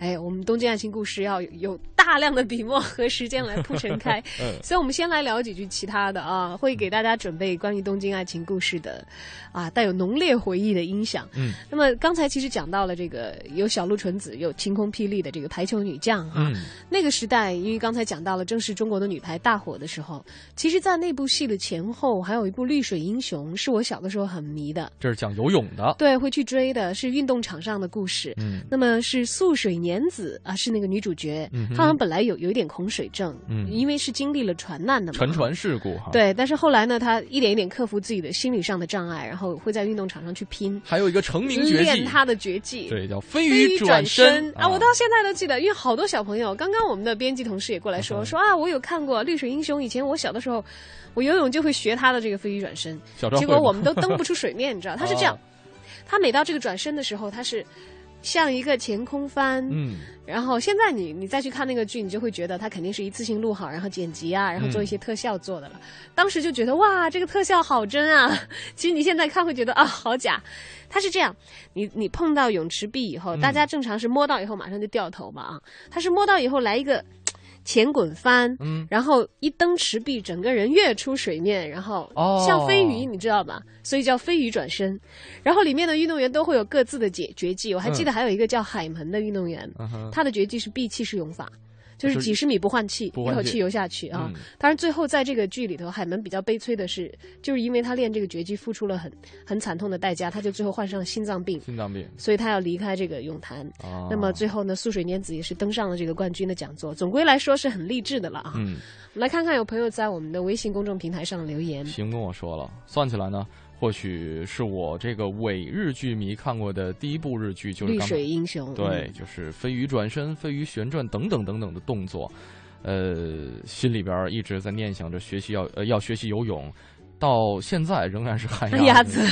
哎，我们《东京爱情故事》要有大量的笔墨和时间来铺陈开，所以我们先来聊几句其他的啊，会给大家准备关于《东京爱情故事》的啊带有浓烈回忆的音响。嗯，那么刚才其实讲到了这个有小鹿纯子，有晴空霹雳的这个排球女将哈，那个时代，因为刚才讲到了正是中国的女排大火的时候，其实，在那部戏的前后还有一部《绿水英雄》，是我小的时候很迷的。这是讲游泳的，对，会去追的，是运动场上的故事。嗯，那么是素水年。年子啊，是那个女主角，她好像本来有有一点恐水症，嗯，因为是经历了船难的嘛，沉船事故哈。对，但是后来呢，她一点一点克服自己的心理上的障碍，然后会在运动场上去拼。还有一个成名绝技，练她的绝技，对，叫飞鱼转身啊！我到现在都记得，因为好多小朋友，刚刚我们的编辑同事也过来说说啊，我有看过《绿水英雄》，以前我小的时候，我游泳就会学他的这个飞鱼转身，结果我们都蹬不出水面，你知道？他是这样，他每到这个转身的时候，他是。像一个前空翻，嗯，然后现在你你再去看那个剧，你就会觉得它肯定是一次性录好，然后剪辑啊，然后做一些特效做的了。当时就觉得哇，这个特效好真啊！其实你现在看会觉得啊，好假。它是这样，你你碰到泳池壁以后，大家正常是摸到以后马上就掉头嘛啊，它是摸到以后来一个。前滚翻，嗯，然后一蹬池壁，整个人跃出水面，然后像飞鱼，你知道吧？所以叫飞鱼转身。然后里面的运动员都会有各自的绝绝技，我还记得还有一个叫海门的运动员，他的绝技是闭气式泳法。就是几十米不换气，一口气游下去啊！当然，最后在这个剧里头，海门比较悲催的是，就是因为他练这个绝技付出了很很惨痛的代价，他就最后患上了心脏病。心脏病，所以他要离开这个泳坛。那么最后呢，素水念子也是登上了这个冠军的讲座。总归来说是很励志的了啊！嗯，来看看有朋友在我们的微信公众平台上留言。行，跟我说了，算起来呢。或许是我这个伪日剧迷看过的第一部日剧，就是《绿水英雄》。对，就是飞鱼转身、飞鱼旋转等等等等的动作，呃，心里边一直在念想着学习要呃要学习游泳，到现在仍然是旱鸭子。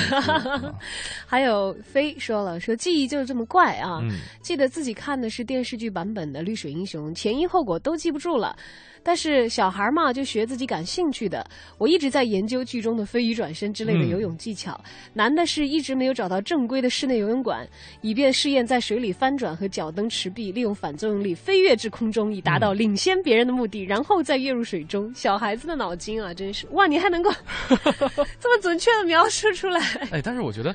还有飞说了，说记忆就是这么怪啊，嗯、记得自己看的是电视剧版本的《绿水英雄》，前因后果都记不住了。但是小孩嘛，就学自己感兴趣的。我一直在研究剧中的飞鱼转身之类的游泳技巧。嗯、难的是一直没有找到正规的室内游泳馆，以便试验在水里翻转和脚蹬池壁，利用反作用力飞跃至空中，以达到领先别人的目的，然后再跃入水中。小孩子的脑筋啊，真是哇！你还能够 这么准确的描述出来？哎，但是我觉得，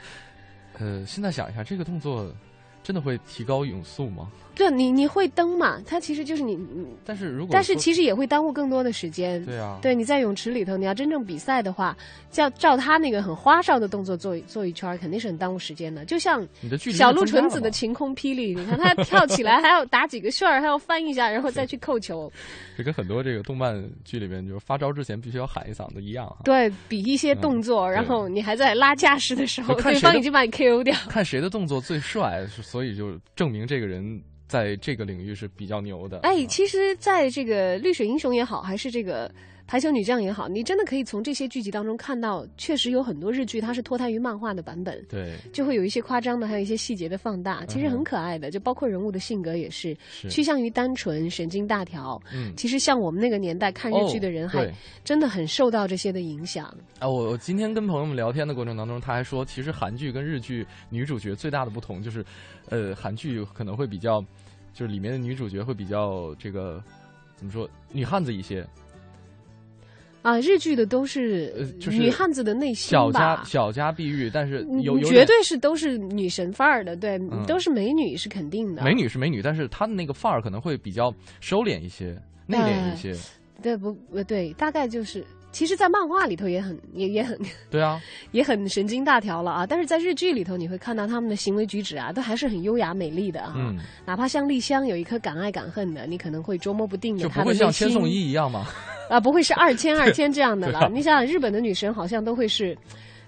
呃，现在想一下，这个动作真的会提高泳速吗？对，你你会蹬嘛？它其实就是你，但是如果但是其实也会耽误更多的时间。对啊，对，你在泳池里头，你要真正比赛的话，照照他那个很花哨的动作做做一圈，肯定是很耽误时间的。就像小鹿纯子的晴空霹雳，你看他跳起来还要打几个旋儿，还要翻一下，然后再去扣球。这跟很多这个动漫剧里面，就是发招之前必须要喊一嗓子一样啊。对比一些动作，然后你还在拉架势的时候，对方已经把你 KO 掉。看谁的动作最帅，所以就证明这个人。在这个领域是比较牛的。哎，其实，在这个绿水英雄也好，还是这个排球女将也好，你真的可以从这些剧集当中看到，确实有很多日剧它是脱胎于漫画的版本。对，就会有一些夸张的，还有一些细节的放大，其实很可爱的。就包括人物的性格也是趋向于单纯、神经大条。嗯，其实像我们那个年代看日剧的人，还真的很受到这些的影响。啊，我我今天跟朋友们聊天的过程当中，他还说，其实韩剧跟日剧女主角最大的不同就是，呃，韩剧可能会比较。就是里面的女主角会比较这个怎么说女汉子一些啊，日剧的都是就是女汉子的内心小家小家碧玉，但是有绝对是都是女神范儿的，对，都是美女是肯定的。美女是美女，但是她的那个范儿可能会比较收敛一些，内敛一些。对不？呃，对，大概就是。其实，在漫画里头也很也也很 对啊，也很神经大条了啊！但是在日剧里头，你会看到他们的行为举止啊，都还是很优雅美丽的啊。嗯，哪怕像丽香有一颗敢爱敢恨的，你可能会捉摸不定的。就不会像千颂伊一样吗？啊，不会是二千二千这样的了。你想想，日本的女神好像都会是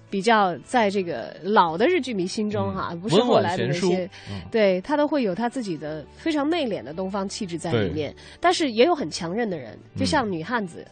比较在这个老的日剧迷心中哈，不是后来的那些，对她都会有她自己的非常内敛的东方气质在里面。但是也有很强韧的人，就像女汉子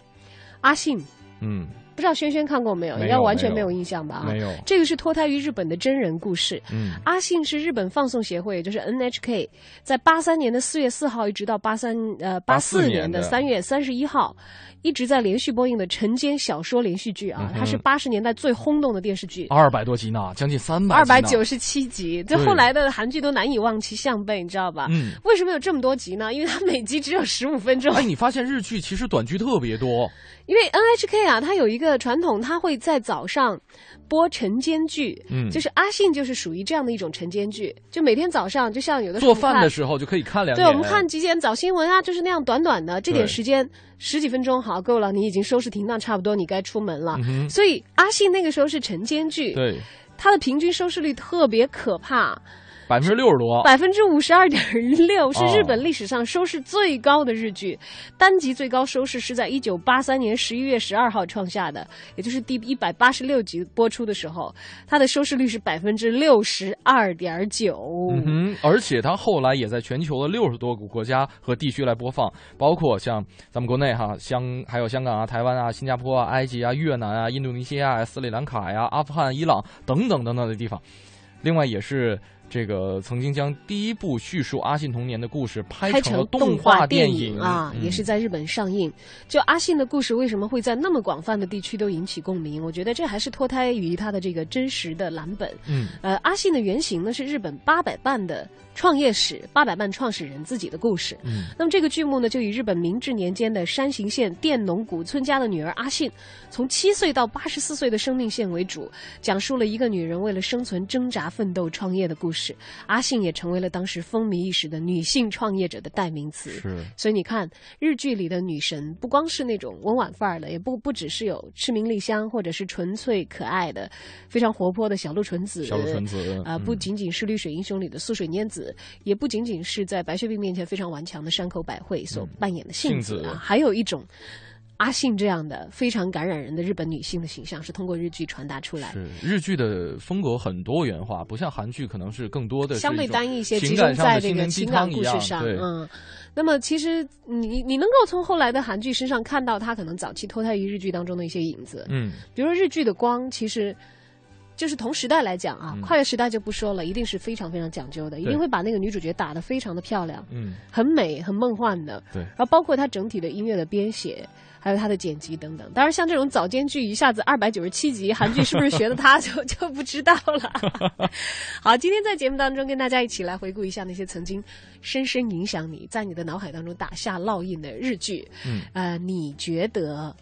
阿信，嗯。不知道轩轩看过没有？应该完全没有印象吧？没有。这个是脱胎于日本的真人故事。嗯，阿信是日本放送协会，也就是 NHK，在八三年的四月四号一直到八三呃八四年的三月三十一号，一直在连续播映的晨间小说连续剧啊。它是八十年代最轰动的电视剧。二百多集呢，将近三百。二百九十七集，这后来的韩剧都难以望其项背，你知道吧？嗯。为什么有这么多集呢？因为它每集只有十五分钟。哎，你发现日剧其实短剧特别多。因为 NHK 啊，它有一个传统，它会在早上播晨间剧，嗯，就是阿信就是属于这样的一种晨间剧，就每天早上就像有的做饭的时候就可以看两对，我们看几点早新闻啊，就是那样短短的这点时间十几分钟，好够了，你已经收拾停当差不多，你该出门了。所以阿信那个时候是晨间剧，对，它的平均收视率特别可怕。百分之六十多，百分之五十二点六是日本历史上收视最高的日剧，单集最高收视是在一九八三年十一月十二号创下的，也就是第一百八十六集播出的时候，它的收视率是百分之六十二点九。嗯，而且它后来也在全球的六十多个国家和地区来播放，包括像咱们国内哈香，还有香港啊、台湾啊、新加坡啊、埃及啊、越南啊、印度尼西亚、斯里兰卡呀、阿富汗、伊朗等等等等的地方，另外也是。这个曾经将第一部叙述阿信童年的故事拍成了动画电影啊，也是在日本上映。就阿信的故事为什么会在那么广泛的地区都引起共鸣？我觉得这还是脱胎于他的这个真实的蓝本。嗯，呃，阿信的原型呢是日本八百伴的创业史，八百万创始人自己的故事。嗯，那么这个剧目呢，就以日本明治年间的山形县佃农古村家的女儿阿信，从七岁到八十四岁的生命线为主，讲述了一个女人为了生存挣扎奋斗创业的故事。阿信也成为了当时风靡一时的女性创业者的代名词。是，所以你看，日剧里的女神不光是那种温婉范儿的，也不不只是有赤名莉香，或者是纯粹可爱的、非常活泼的小鹿纯子。小鹿纯子啊，不仅仅是绿水英雄里的素水拈子，也不仅仅是在白血病面前非常顽强的山口百惠所扮演的杏子啊，还有一种。阿信这样的非常感染人的日本女性的形象是通过日剧传达出来。是日剧的风格很多元化，不像韩剧可能是更多的相对单一一些，集中在这个情感故事上。嗯。那么其实你你能够从后来的韩剧身上看到他可能早期脱胎于日剧当中的一些影子。嗯。比如说日剧的光，其实。就是同时代来讲啊，跨越时代就不说了，一定是非常非常讲究的，一定会把那个女主角打得非常的漂亮，嗯，很美、很梦幻的。对，然后包括它整体的音乐的编写，还有它的剪辑等等。当然，像这种早间剧一下子二百九十七集，韩剧是不是学的它 就就不知道了。好，今天在节目当中跟大家一起来回顾一下那些曾经深深影响你在你的脑海当中打下烙印的日剧。嗯，呃，你觉得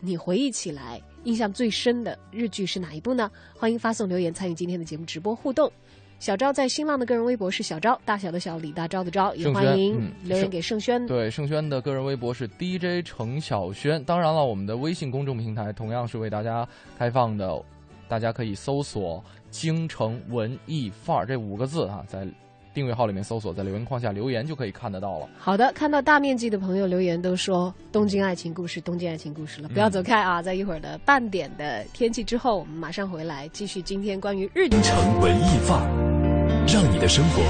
你回忆起来？印象最深的日剧是哪一部呢？欢迎发送留言参与今天的节目直播互动。小昭在新浪的个人微博是小昭，大小的小李大钊的昭，也欢迎留言给盛轩。对，盛轩的个人微博是 DJ 程小轩。当然了，我们的微信公众平台同样是为大家开放的，大家可以搜索“京城文艺范儿”这五个字啊，在。订阅号里面搜索，在留言框下留言就可以看得到了。好的，看到大面积的朋友留言都说《东京爱情故事》《东京爱情故事》了，不要走开啊！在一会儿的半点的天气之后，我们马上回来继续今天关于日京城文艺范儿，让你的生活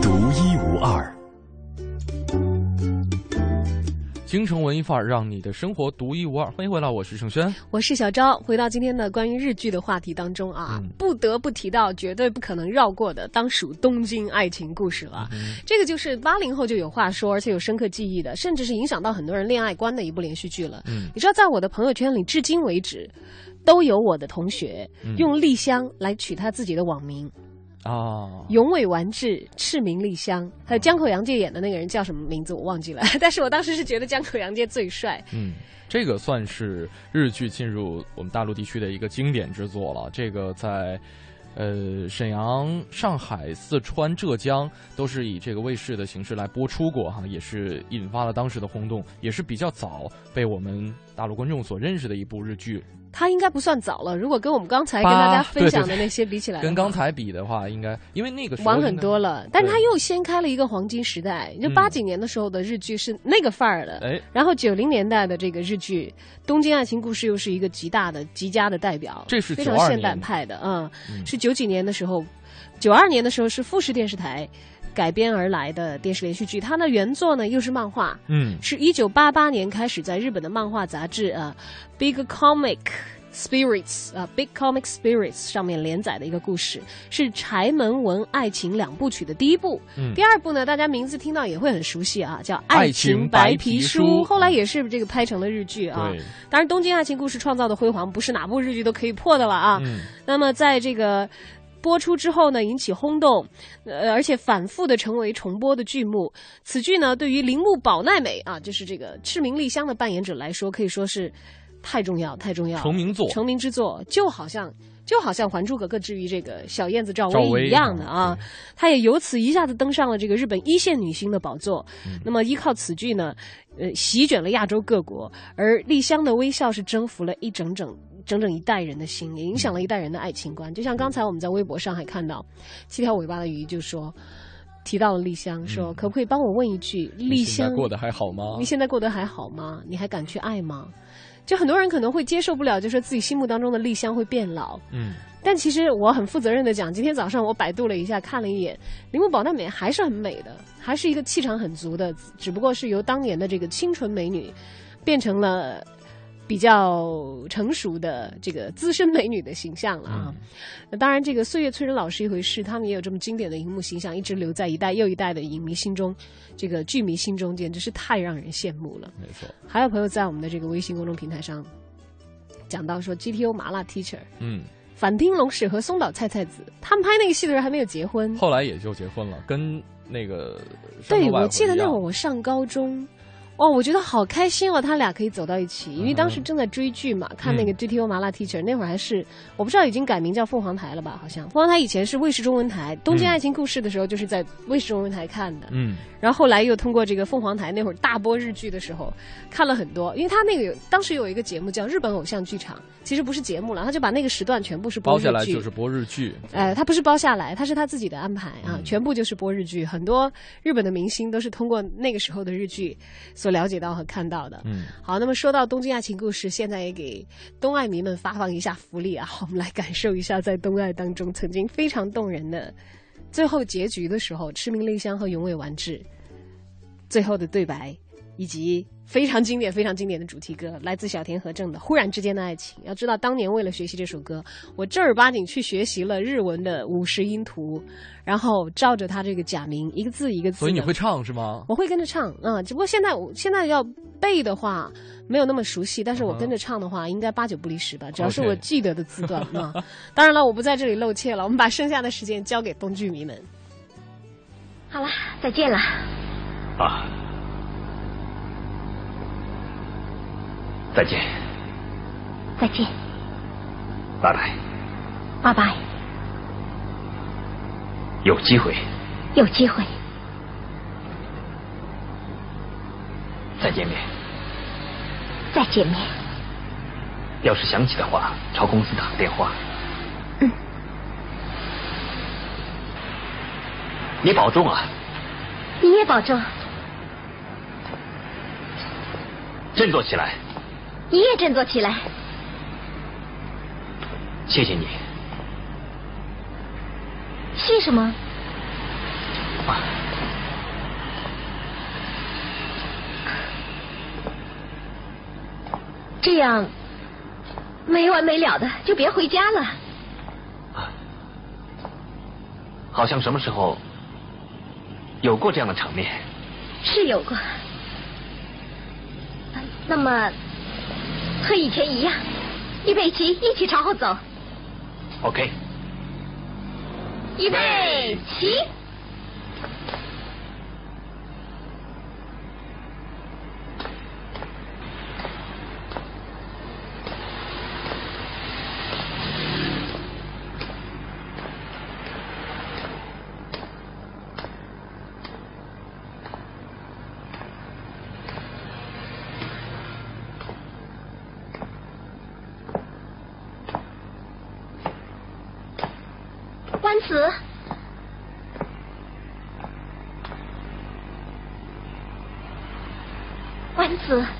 独一无二。京城文艺范儿，让你的生活独一无二。欢迎回来，我是盛轩，我是小昭。回到今天的关于日剧的话题当中啊，不得不提到绝对不可能绕过的，当属《东京爱情故事》了。这个就是八零后就有话说，而且有深刻记忆的，甚至是影响到很多人恋爱观的一部连续剧了。你知道，在我的朋友圈里，至今为止，都有我的同学用丽香来取他自己的网名。啊，永尾完治、赤名丽香，还有江口洋介演的那个人叫什么名字我忘记了，但是我当时是觉得江口洋介最帅。嗯，这个算是日剧进入我们大陆地区的一个经典之作了。这个在，呃，沈阳、上海、四川、浙江都是以这个卫视的形式来播出过哈，也是引发了当时的轰动，也是比较早被我们大陆观众所认识的一部日剧。他应该不算早了，如果跟我们刚才跟大家分享的那些比起来，跟刚才比的话，应该因为那个晚很多了。但是他又掀开了一个黄金时代，就八几年的时候的日剧是那个范儿的，哎，然后九零年代的这个日剧《东京爱情故事》又是一个极大的、极佳的代表，这是非常现代派的，嗯，是九几年的时候，九二年的时候是富士电视台。改编而来的电视连续剧，它的原作呢又是漫画，嗯，是一九八八年开始在日本的漫画杂志啊《Big Comic Spirits》啊《Big Comic Spirits》上面连载的一个故事，是柴门文爱情两部曲的第一部。嗯，第二部呢，大家名字听到也会很熟悉啊，叫《爱情白皮书》，后来也是这个拍成了日剧啊。当然，《东京爱情故事》创造的辉煌，不是哪部日剧都可以破的了啊。嗯，那么在这个。播出之后呢，引起轰动，呃，而且反复的成为重播的剧目。此剧呢，对于铃木保奈美啊，就是这个赤名丽香的扮演者来说，可以说是太重要、太重要，成名作，成名之作，就好像就好像《还珠格格》之于这个小燕子赵薇一样的啊，她也由此一下子登上了这个日本一线女星的宝座。那么依靠此剧呢，呃，席卷了亚洲各国，而丽香的微笑是征服了一整整。整整一代人的心，也影响了一代人的爱情观。就像刚才我们在微博上还看到，七条尾巴的鱼就说提到了丽香，说可不可以帮我问一句，丽香过得还好吗？你现在过得还好吗？你还敢去爱吗？就很多人可能会接受不了，就说自己心目当中的丽香会变老。嗯，但其实我很负责任的讲，今天早上我百度了一下，看了一眼，铃木保奈美还是很美的，还是一个气场很足的，只不过是由当年的这个清纯美女变成了。比较成熟的这个资深美女的形象了啊！那当然，这个岁月催人老是一回事，他们也有这么经典的荧幕形象，一直留在一代又一代的影迷心中，这个剧迷心中，简直是太让人羡慕了。没错，还有朋友在我们的这个微信公众平台上讲到说，GTO 麻辣 Teacher，嗯，反町隆史和松岛菜菜子，他们拍那个戏的时候还没有结婚，后来也就结婚了，跟那个对，我记得那会儿我上高中。哦，我觉得好开心哦，他俩可以走到一起，因为当时正在追剧嘛，看那个 GTO 麻辣 Teacher，那会儿还是我不知道已经改名叫凤凰台了吧？好像凤凰台以前是卫视中文台，《东京爱情故事》的时候就是在卫视中文台看的。嗯，然后后来又通过这个凤凰台那会儿大播日剧的时候看了很多，因为他那个有当时有一个节目叫《日本偶像剧场》，其实不是节目了，他就把那个时段全部是播日剧，包下来就是播日剧。哎，他不是包下来，他是他自己的安排啊，全部就是播日剧，很多日本的明星都是通过那个时候的日剧。所了解到和看到的。嗯，好，那么说到东京爱情故事，现在也给东爱迷们发放一下福利啊！我们来感受一下在东爱当中曾经非常动人的最后结局的时候，痴明丽香和永尾完治最后的对白，以及。非常经典、非常经典的主题歌，来自小田和正的《忽然之间的爱情》。要知道，当年为了学习这首歌，我正儿八经去学习了日文的五十音图，然后照着他这个假名一个字一个字。所以你会唱是吗？我会跟着唱，嗯，只不过现在我现在要背的话没有那么熟悉，但是我跟着唱的话，应该八九不离十吧。只要是我记得的字段啊。当然了，我不在这里露怯了，我们把剩下的时间交给东剧迷们。好了，再见了。啊。再见，再见，拜拜，拜拜，有机会，有机会，再见面，再见面。要是想起的话，朝公司打个电话。嗯，你保重啊！你也保重，振作起来。你也振作起来。谢谢你。谢什么？啊。这样没完没了的，就别回家了。啊。好像什么时候有过这样的场面？是有过。那么。和以前一样，预备起，一起朝后走。OK。预备起。死。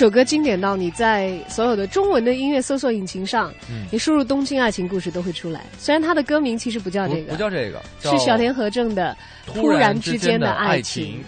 首歌经典到你在所有的中文的音乐搜索引擎上，嗯你输入“东京爱情故事”都会出来。虽然它的歌名其实不叫这个，不不叫这个，是小田和正的《突然之间的爱情》。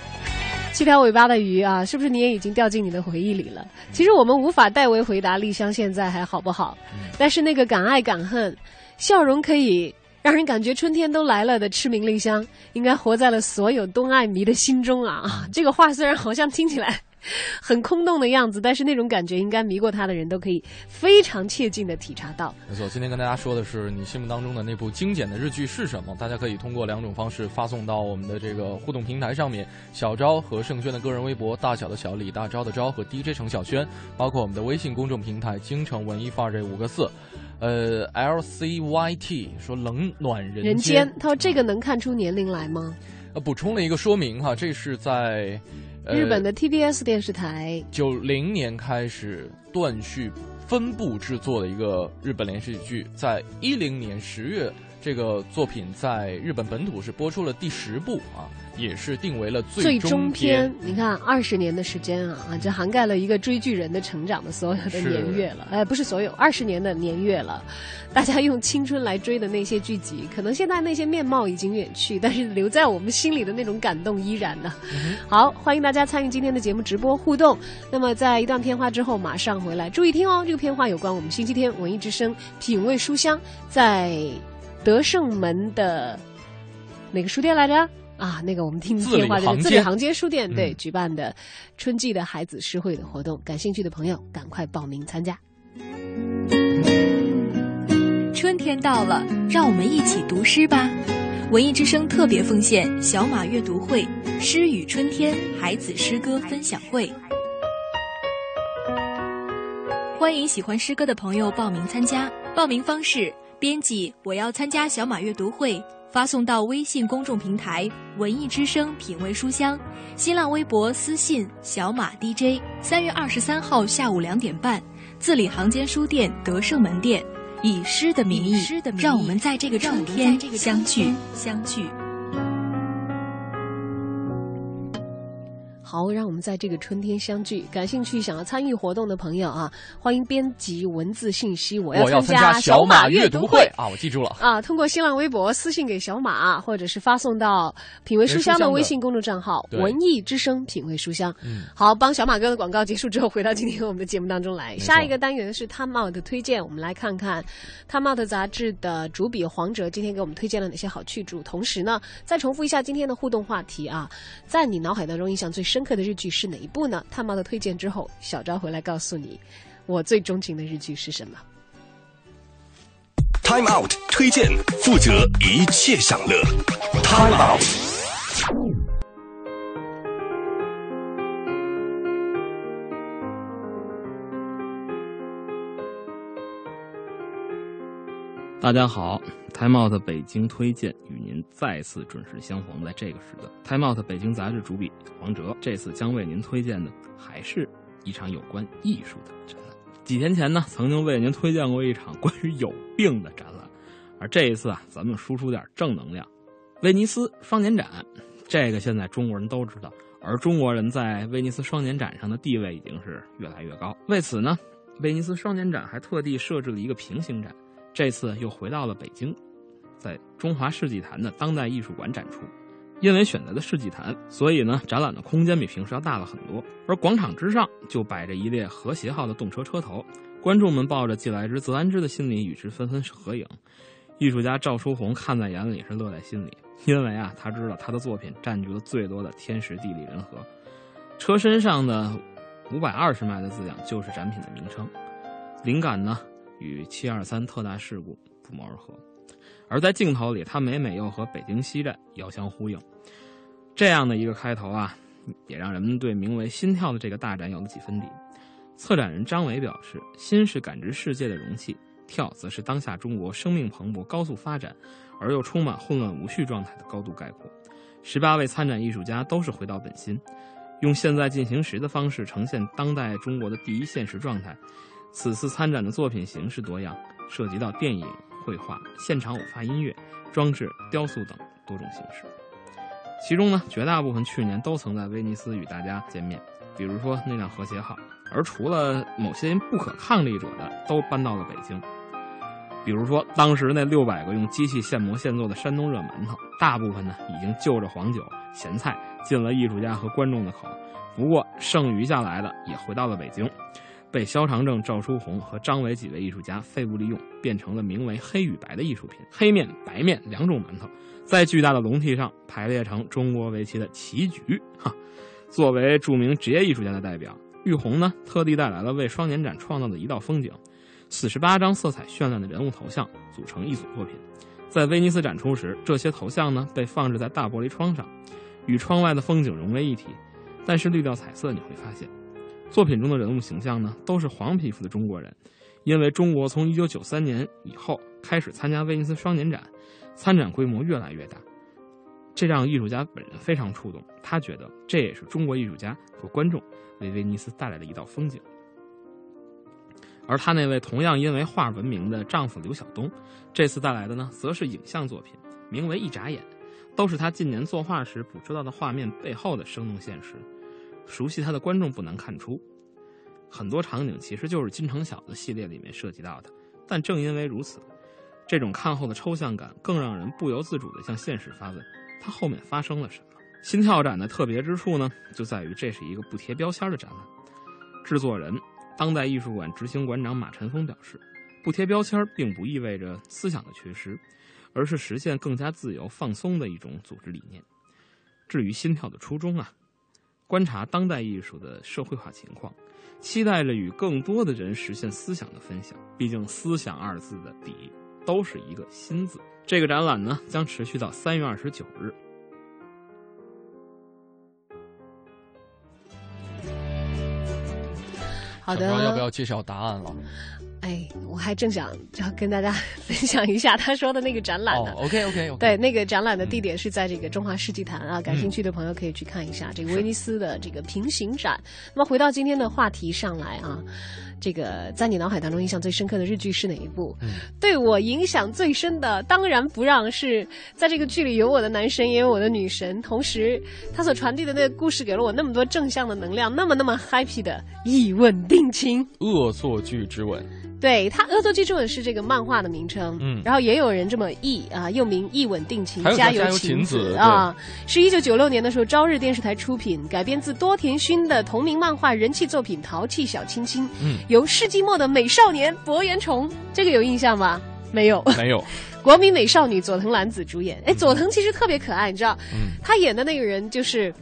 七条尾巴的鱼啊，是不是你也已经掉进你的回忆里了？其实我们无法代为回答丽香现在还好不好，但是那个敢爱敢恨、笑容可以让人感觉春天都来了的痴明丽香，应该活在了所有东爱迷的心中啊！啊，这个话虽然好像听起来。很空洞的样子，但是那种感觉应该迷过他的人都可以非常切近的体察到。没错，今天跟大家说的是你心目当中的那部经典的日剧是什么？大家可以通过两种方式发送到我们的这个互动平台上面，小昭和盛轩的个人微博，大小的小李大昭的昭和 DJ 程小轩，包括我们的微信公众平台“京城文艺范儿”这五个字。呃，L C Y T 说冷暖人间，人间，他说这个能看出年龄来吗？呃，补充了一个说明哈，这是在。呃、日本的 TBS 电视台。九零年开始断续分部制作的一个日本连续剧，在一零年十月，这个作品在日本本土是播出了第十部啊，也是定为了最终篇。你看，二十年的时间啊啊，这涵盖了一个追剧人的成长的所有的年月了。哎，不是所有，二十年的年月了。大家用青春来追的那些剧集，可能现在那些面貌已经远去，但是留在我们心里的那种感动依然呢。嗯、好，欢迎大家参与今天的节目直播互动。那么在一段片花之后马上回来，注意听哦，这个片花有关我们星期天文艺之声品味书香在德胜门的哪个书店来着？啊，那个我们听电话的字里行间书店对、嗯、举办的春季的孩子诗会的活动，感兴趣的朋友赶快报名参加。春天到了，让我们一起读诗吧！文艺之声特别奉献小马阅读会“诗与春天”孩子诗歌分享会，欢迎喜欢诗歌的朋友报名参加。报名方式：编辑“我要参加小马阅读会”，发送到微信公众平台“文艺之声品味书香”，新浪微博私信“小马 DJ”。三月二十三号下午两点半，字里行间书店德胜门店。以诗的名义，让我们在这个春天相聚，相聚。好，让我们在这个春天相聚。感兴趣想要参与活动的朋友啊，欢迎编辑文字信息。我要参加小马阅读会啊，我记住了啊。通过新浪微博私信给小马，或者是发送到品味书香的微信公众账号“文艺之声品味书香”。嗯，好，帮小马哥的广告结束之后，回到今天我们的节目当中来。下一个单元是 Time Out 的推荐，我们来看看 Time Out 杂志的主笔黄哲今天给我们推荐了哪些好去处。同时呢，再重复一下今天的互动话题啊，在你脑海当中印象最深刻的日剧是哪一部呢？探猫的推荐之后，小昭回来告诉你，我最钟情的日剧是什么。Time Out 推荐，负责一切享乐。Time Out。大家好 Time Out 北京推荐与您再次准时相逢，在这个时段，Time Out 北京杂志主笔王哲这次将为您推荐的还是一场有关艺术的展览。几天前呢，曾经为您推荐过一场关于有病的展览，而这一次啊，咱们输出点正能量。威尼斯双年展，这个现在中国人都知道，而中国人在威尼斯双年展上的地位已经是越来越高。为此呢，威尼斯双年展还特地设置了一个平行展，这次又回到了北京，在中华世纪坛的当代艺术馆展出。因为选择的世纪坛，所以呢，展览的空间比平时要大了很多。而广场之上就摆着一列和谐号的动车车头，观众们抱着既来之则安之的心理与之纷纷合影。艺术家赵书红看在眼里，是乐在心里，因为啊，他知道他的作品占据了最多的天时地利人和。车身上的五百二十迈的字样就是展品的名称，灵感呢与七二三特大事故不谋而合。而在镜头里，他每每又和北京西站遥相呼应。这样的一个开头啊，也让人们对名为“心跳”的这个大展有了几分底。策展人张伟表示：“心是感知世界的容器，跳则是当下中国生命蓬勃、高速发展而又充满混乱无序状态的高度概括。”十八位参展艺术家都是回到本心，用现在进行时的方式呈现当代中国的第一现实状态。此次参展的作品形式多样，涉及到电影、绘画、现场偶发音乐、装置、雕塑等多种形式。其中呢，绝大部分去年都曾在威尼斯与大家见面，比如说那辆和谐号。而除了某些不可抗力者的，都搬到了北京。比如说当时那六百个用机器现磨现做的山东热馒头，大部分呢已经就着黄酒、咸菜进了艺术家和观众的口。不过剩余下来的也回到了北京，被肖长正、赵书红和张伟几位艺术家废物利用，变成了名为“黑与白”的艺术品。黑面、白面两种馒头。在巨大的笼屉上排列成中国围棋的棋局，哈。作为著名职业艺术家的代表，玉红呢特地带来了为双年展创造的一道风景，四十八张色彩绚烂的人物头像组成一组作品。在威尼斯展出时，这些头像呢被放置在大玻璃窗上，与窗外的风景融为一体。但是滤掉彩色，你会发现，作品中的人物形象呢都是黄皮肤的中国人，因为中国从一九九三年以后开始参加威尼斯双年展。参展规模越来越大，这让艺术家本人非常触动。他觉得这也是中国艺术家和观众为威尼斯带来的一道风景。而他那位同样因为画闻名的丈夫刘晓东，这次带来的呢，则是影像作品，名为《一眨眼》，都是他近年作画时捕捉到的画面背后的生动现实。熟悉他的观众不难看出，很多场景其实就是金城小子系列里面涉及到的。但正因为如此。这种看后的抽象感，更让人不由自主地向现实发问：它后面发生了什么？心跳展的特别之处呢，就在于这是一个不贴标签的展览。制作人、当代艺术馆执行馆长马晨峰表示，不贴标签并不意味着思想的缺失，而是实现更加自由放松的一种组织理念。至于心跳的初衷啊，观察当代艺术的社会化情况，期待着与更多的人实现思想的分享。毕竟“思想”二字的底。都是一个“心”字。这个展览呢，将持续到三月二十九日。好的，要不要揭晓答案了？哎，我还正想要跟大家 分享一下他说的那个展览呢。OK OK，对，那个展览的地点是在这个中华世纪坛啊，感兴趣的朋友可以去看一下这个威尼斯的这个平行展。那么回到今天的话题上来啊。这个在你脑海当中印象最深刻的日剧是哪一部？对我影响最深的，当然不让是在这个剧里有我的男神，也有我的女神，同时他所传递的那个故事给了我那么多正向的能量，那么那么 happy 的《一吻定情》。恶作剧之吻。对他，《恶作剧之吻》是这个漫画的名称，嗯，然后也有人这么译啊，又名《一吻定情》，加油晴子啊，是一九九六年的时候朝日电视台出品，改编自多田薰的同名漫画人气作品《淘气小亲亲》，嗯，由世纪末的美少年博元崇，这个有印象吗？没有，没有。国民美少女佐藤蓝子主演，哎，佐藤其实特别可爱，你知道，嗯，他演的那个人就是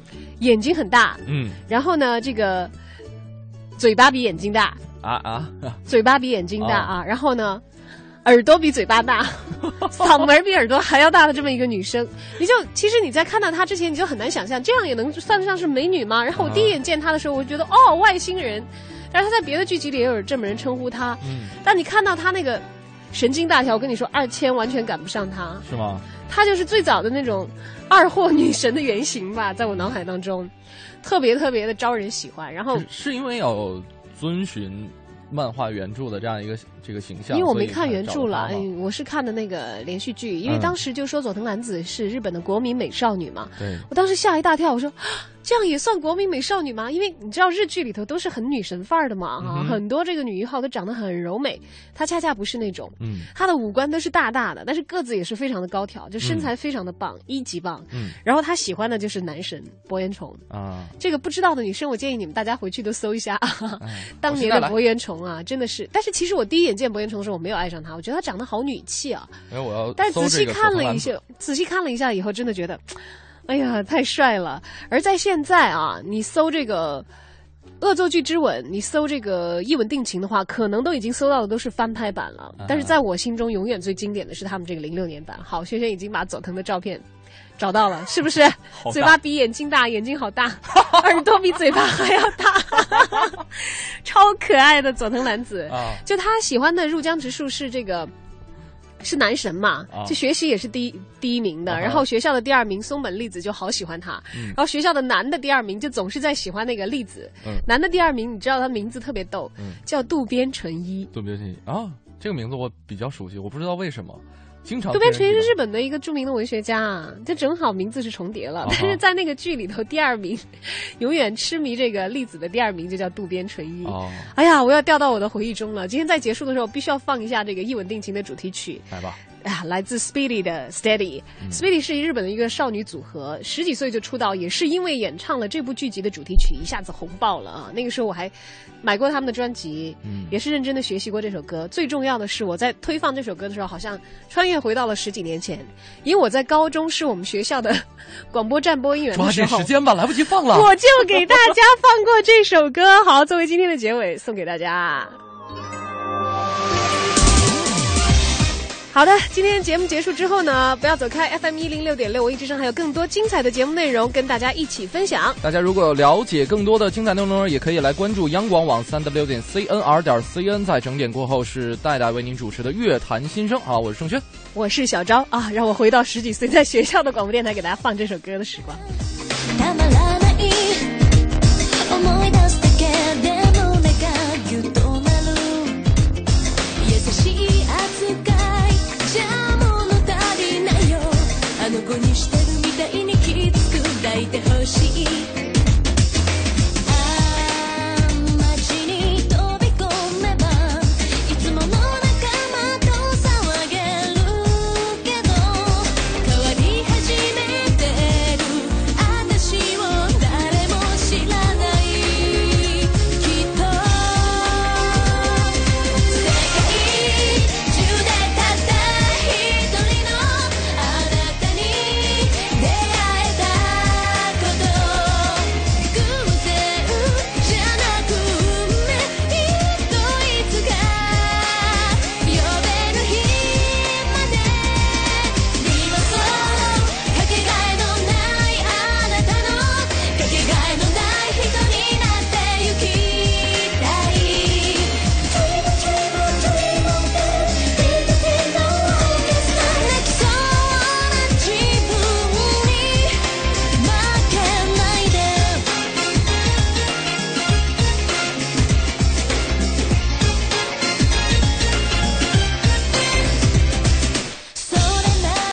眼睛很大，嗯，然后呢，这个嘴巴比眼睛大。啊啊！嘴巴比眼睛大啊，然后呢，耳朵比嘴巴大，嗓门比耳朵还要大的这么一个女生，你就其实你在看到她之前，你就很难想象这样也能算得上是美女吗？然后我第一眼见她的时候，我觉得哦，外星人。但是她在别的剧集里也有这么人称呼她。嗯。但你看到她那个神经大条。我跟你说，二千完全赶不上她。是吗？她就是最早的那种二货女神的原型吧，在我脑海当中，特别特别的招人喜欢。然后是因为要遵循。漫画原著的这样一个这个形象，因为我没看原著了，我是看的那个连续剧。因为当时就说佐藤蓝子是日本的国民美少女嘛，嗯我当时吓一大跳，我说。这样也算国民美少女吗？因为你知道日剧里头都是很女神范儿的嘛，哈，很多这个女一号都长得很柔美，她恰恰不是那种，嗯，她的五官都是大大的，但是个子也是非常的高挑，就身材非常的棒，一级棒，嗯，然后她喜欢的就是男神博彦虫啊，这个不知道的女生，我建议你们大家回去都搜一下，当年的博彦虫啊，真的是，但是其实我第一眼见博彦虫的时候，我没有爱上他，我觉得他长得好女气啊，因为我要，但仔细看了一下，仔细看了一下以后，真的觉得。哎呀，太帅了！而在现在啊，你搜这个《恶作剧之吻》，你搜这个《一吻定情》的话，可能都已经搜到的都是翻拍版了。但是在我心中，永远最经典的是他们这个零六年版。好，轩轩已经把佐藤的照片找到了，是不是？嘴巴比眼睛大，眼睛好大，耳朵比嘴巴还要大，超可爱的佐藤男子。就他喜欢的入江直树是这个。是男神嘛？就学习也是第一第一名的，然后学校的第二名松本粒子就好喜欢他，然后学校的男的第二名就总是在喜欢那个粒子。男的第二名，你知道他名字特别逗，叫渡边淳一。渡边淳一啊，这个名字我比较熟悉，我不知道为什么。渡边淳一是日本的一个著名的文学家啊，这正好名字是重叠了。但是在那个剧里头，第二名永远痴迷这个粒子的第二名就叫渡边淳一。哦，哎呀，我要掉到我的回忆中了。今天在结束的时候，必须要放一下这个《一吻定情》的主题曲。来吧。啊，来自 Speedy 的 Steady，Speedy 是日本的一个少女组合，十几岁就出道，也是因为演唱了这部剧集的主题曲，一下子红爆了啊！那个时候我还买过他们的专辑，也是认真的学习过这首歌。最重要的是，我在推放这首歌的时候，好像穿越回到了十几年前，因为我在高中是我们学校的 广播站播音员的时候。抓紧时间吧，来不及放了。我就给大家放过这首歌，好，作为今天的结尾送给大家。好的，今天节目结束之后呢，不要走开，FM 一零六点六，我一直上还有更多精彩的节目内容跟大家一起分享。大家如果了解更多的精彩内容，也可以来关注央广网三 W 点 CNR 点 CN。在整点过后是戴戴为您主持的乐坛新生。啊，我是盛轩，我是小昭啊，让我回到十几岁在学校的广播电台给大家放这首歌的时光。にしてるみたいに気つく抱いて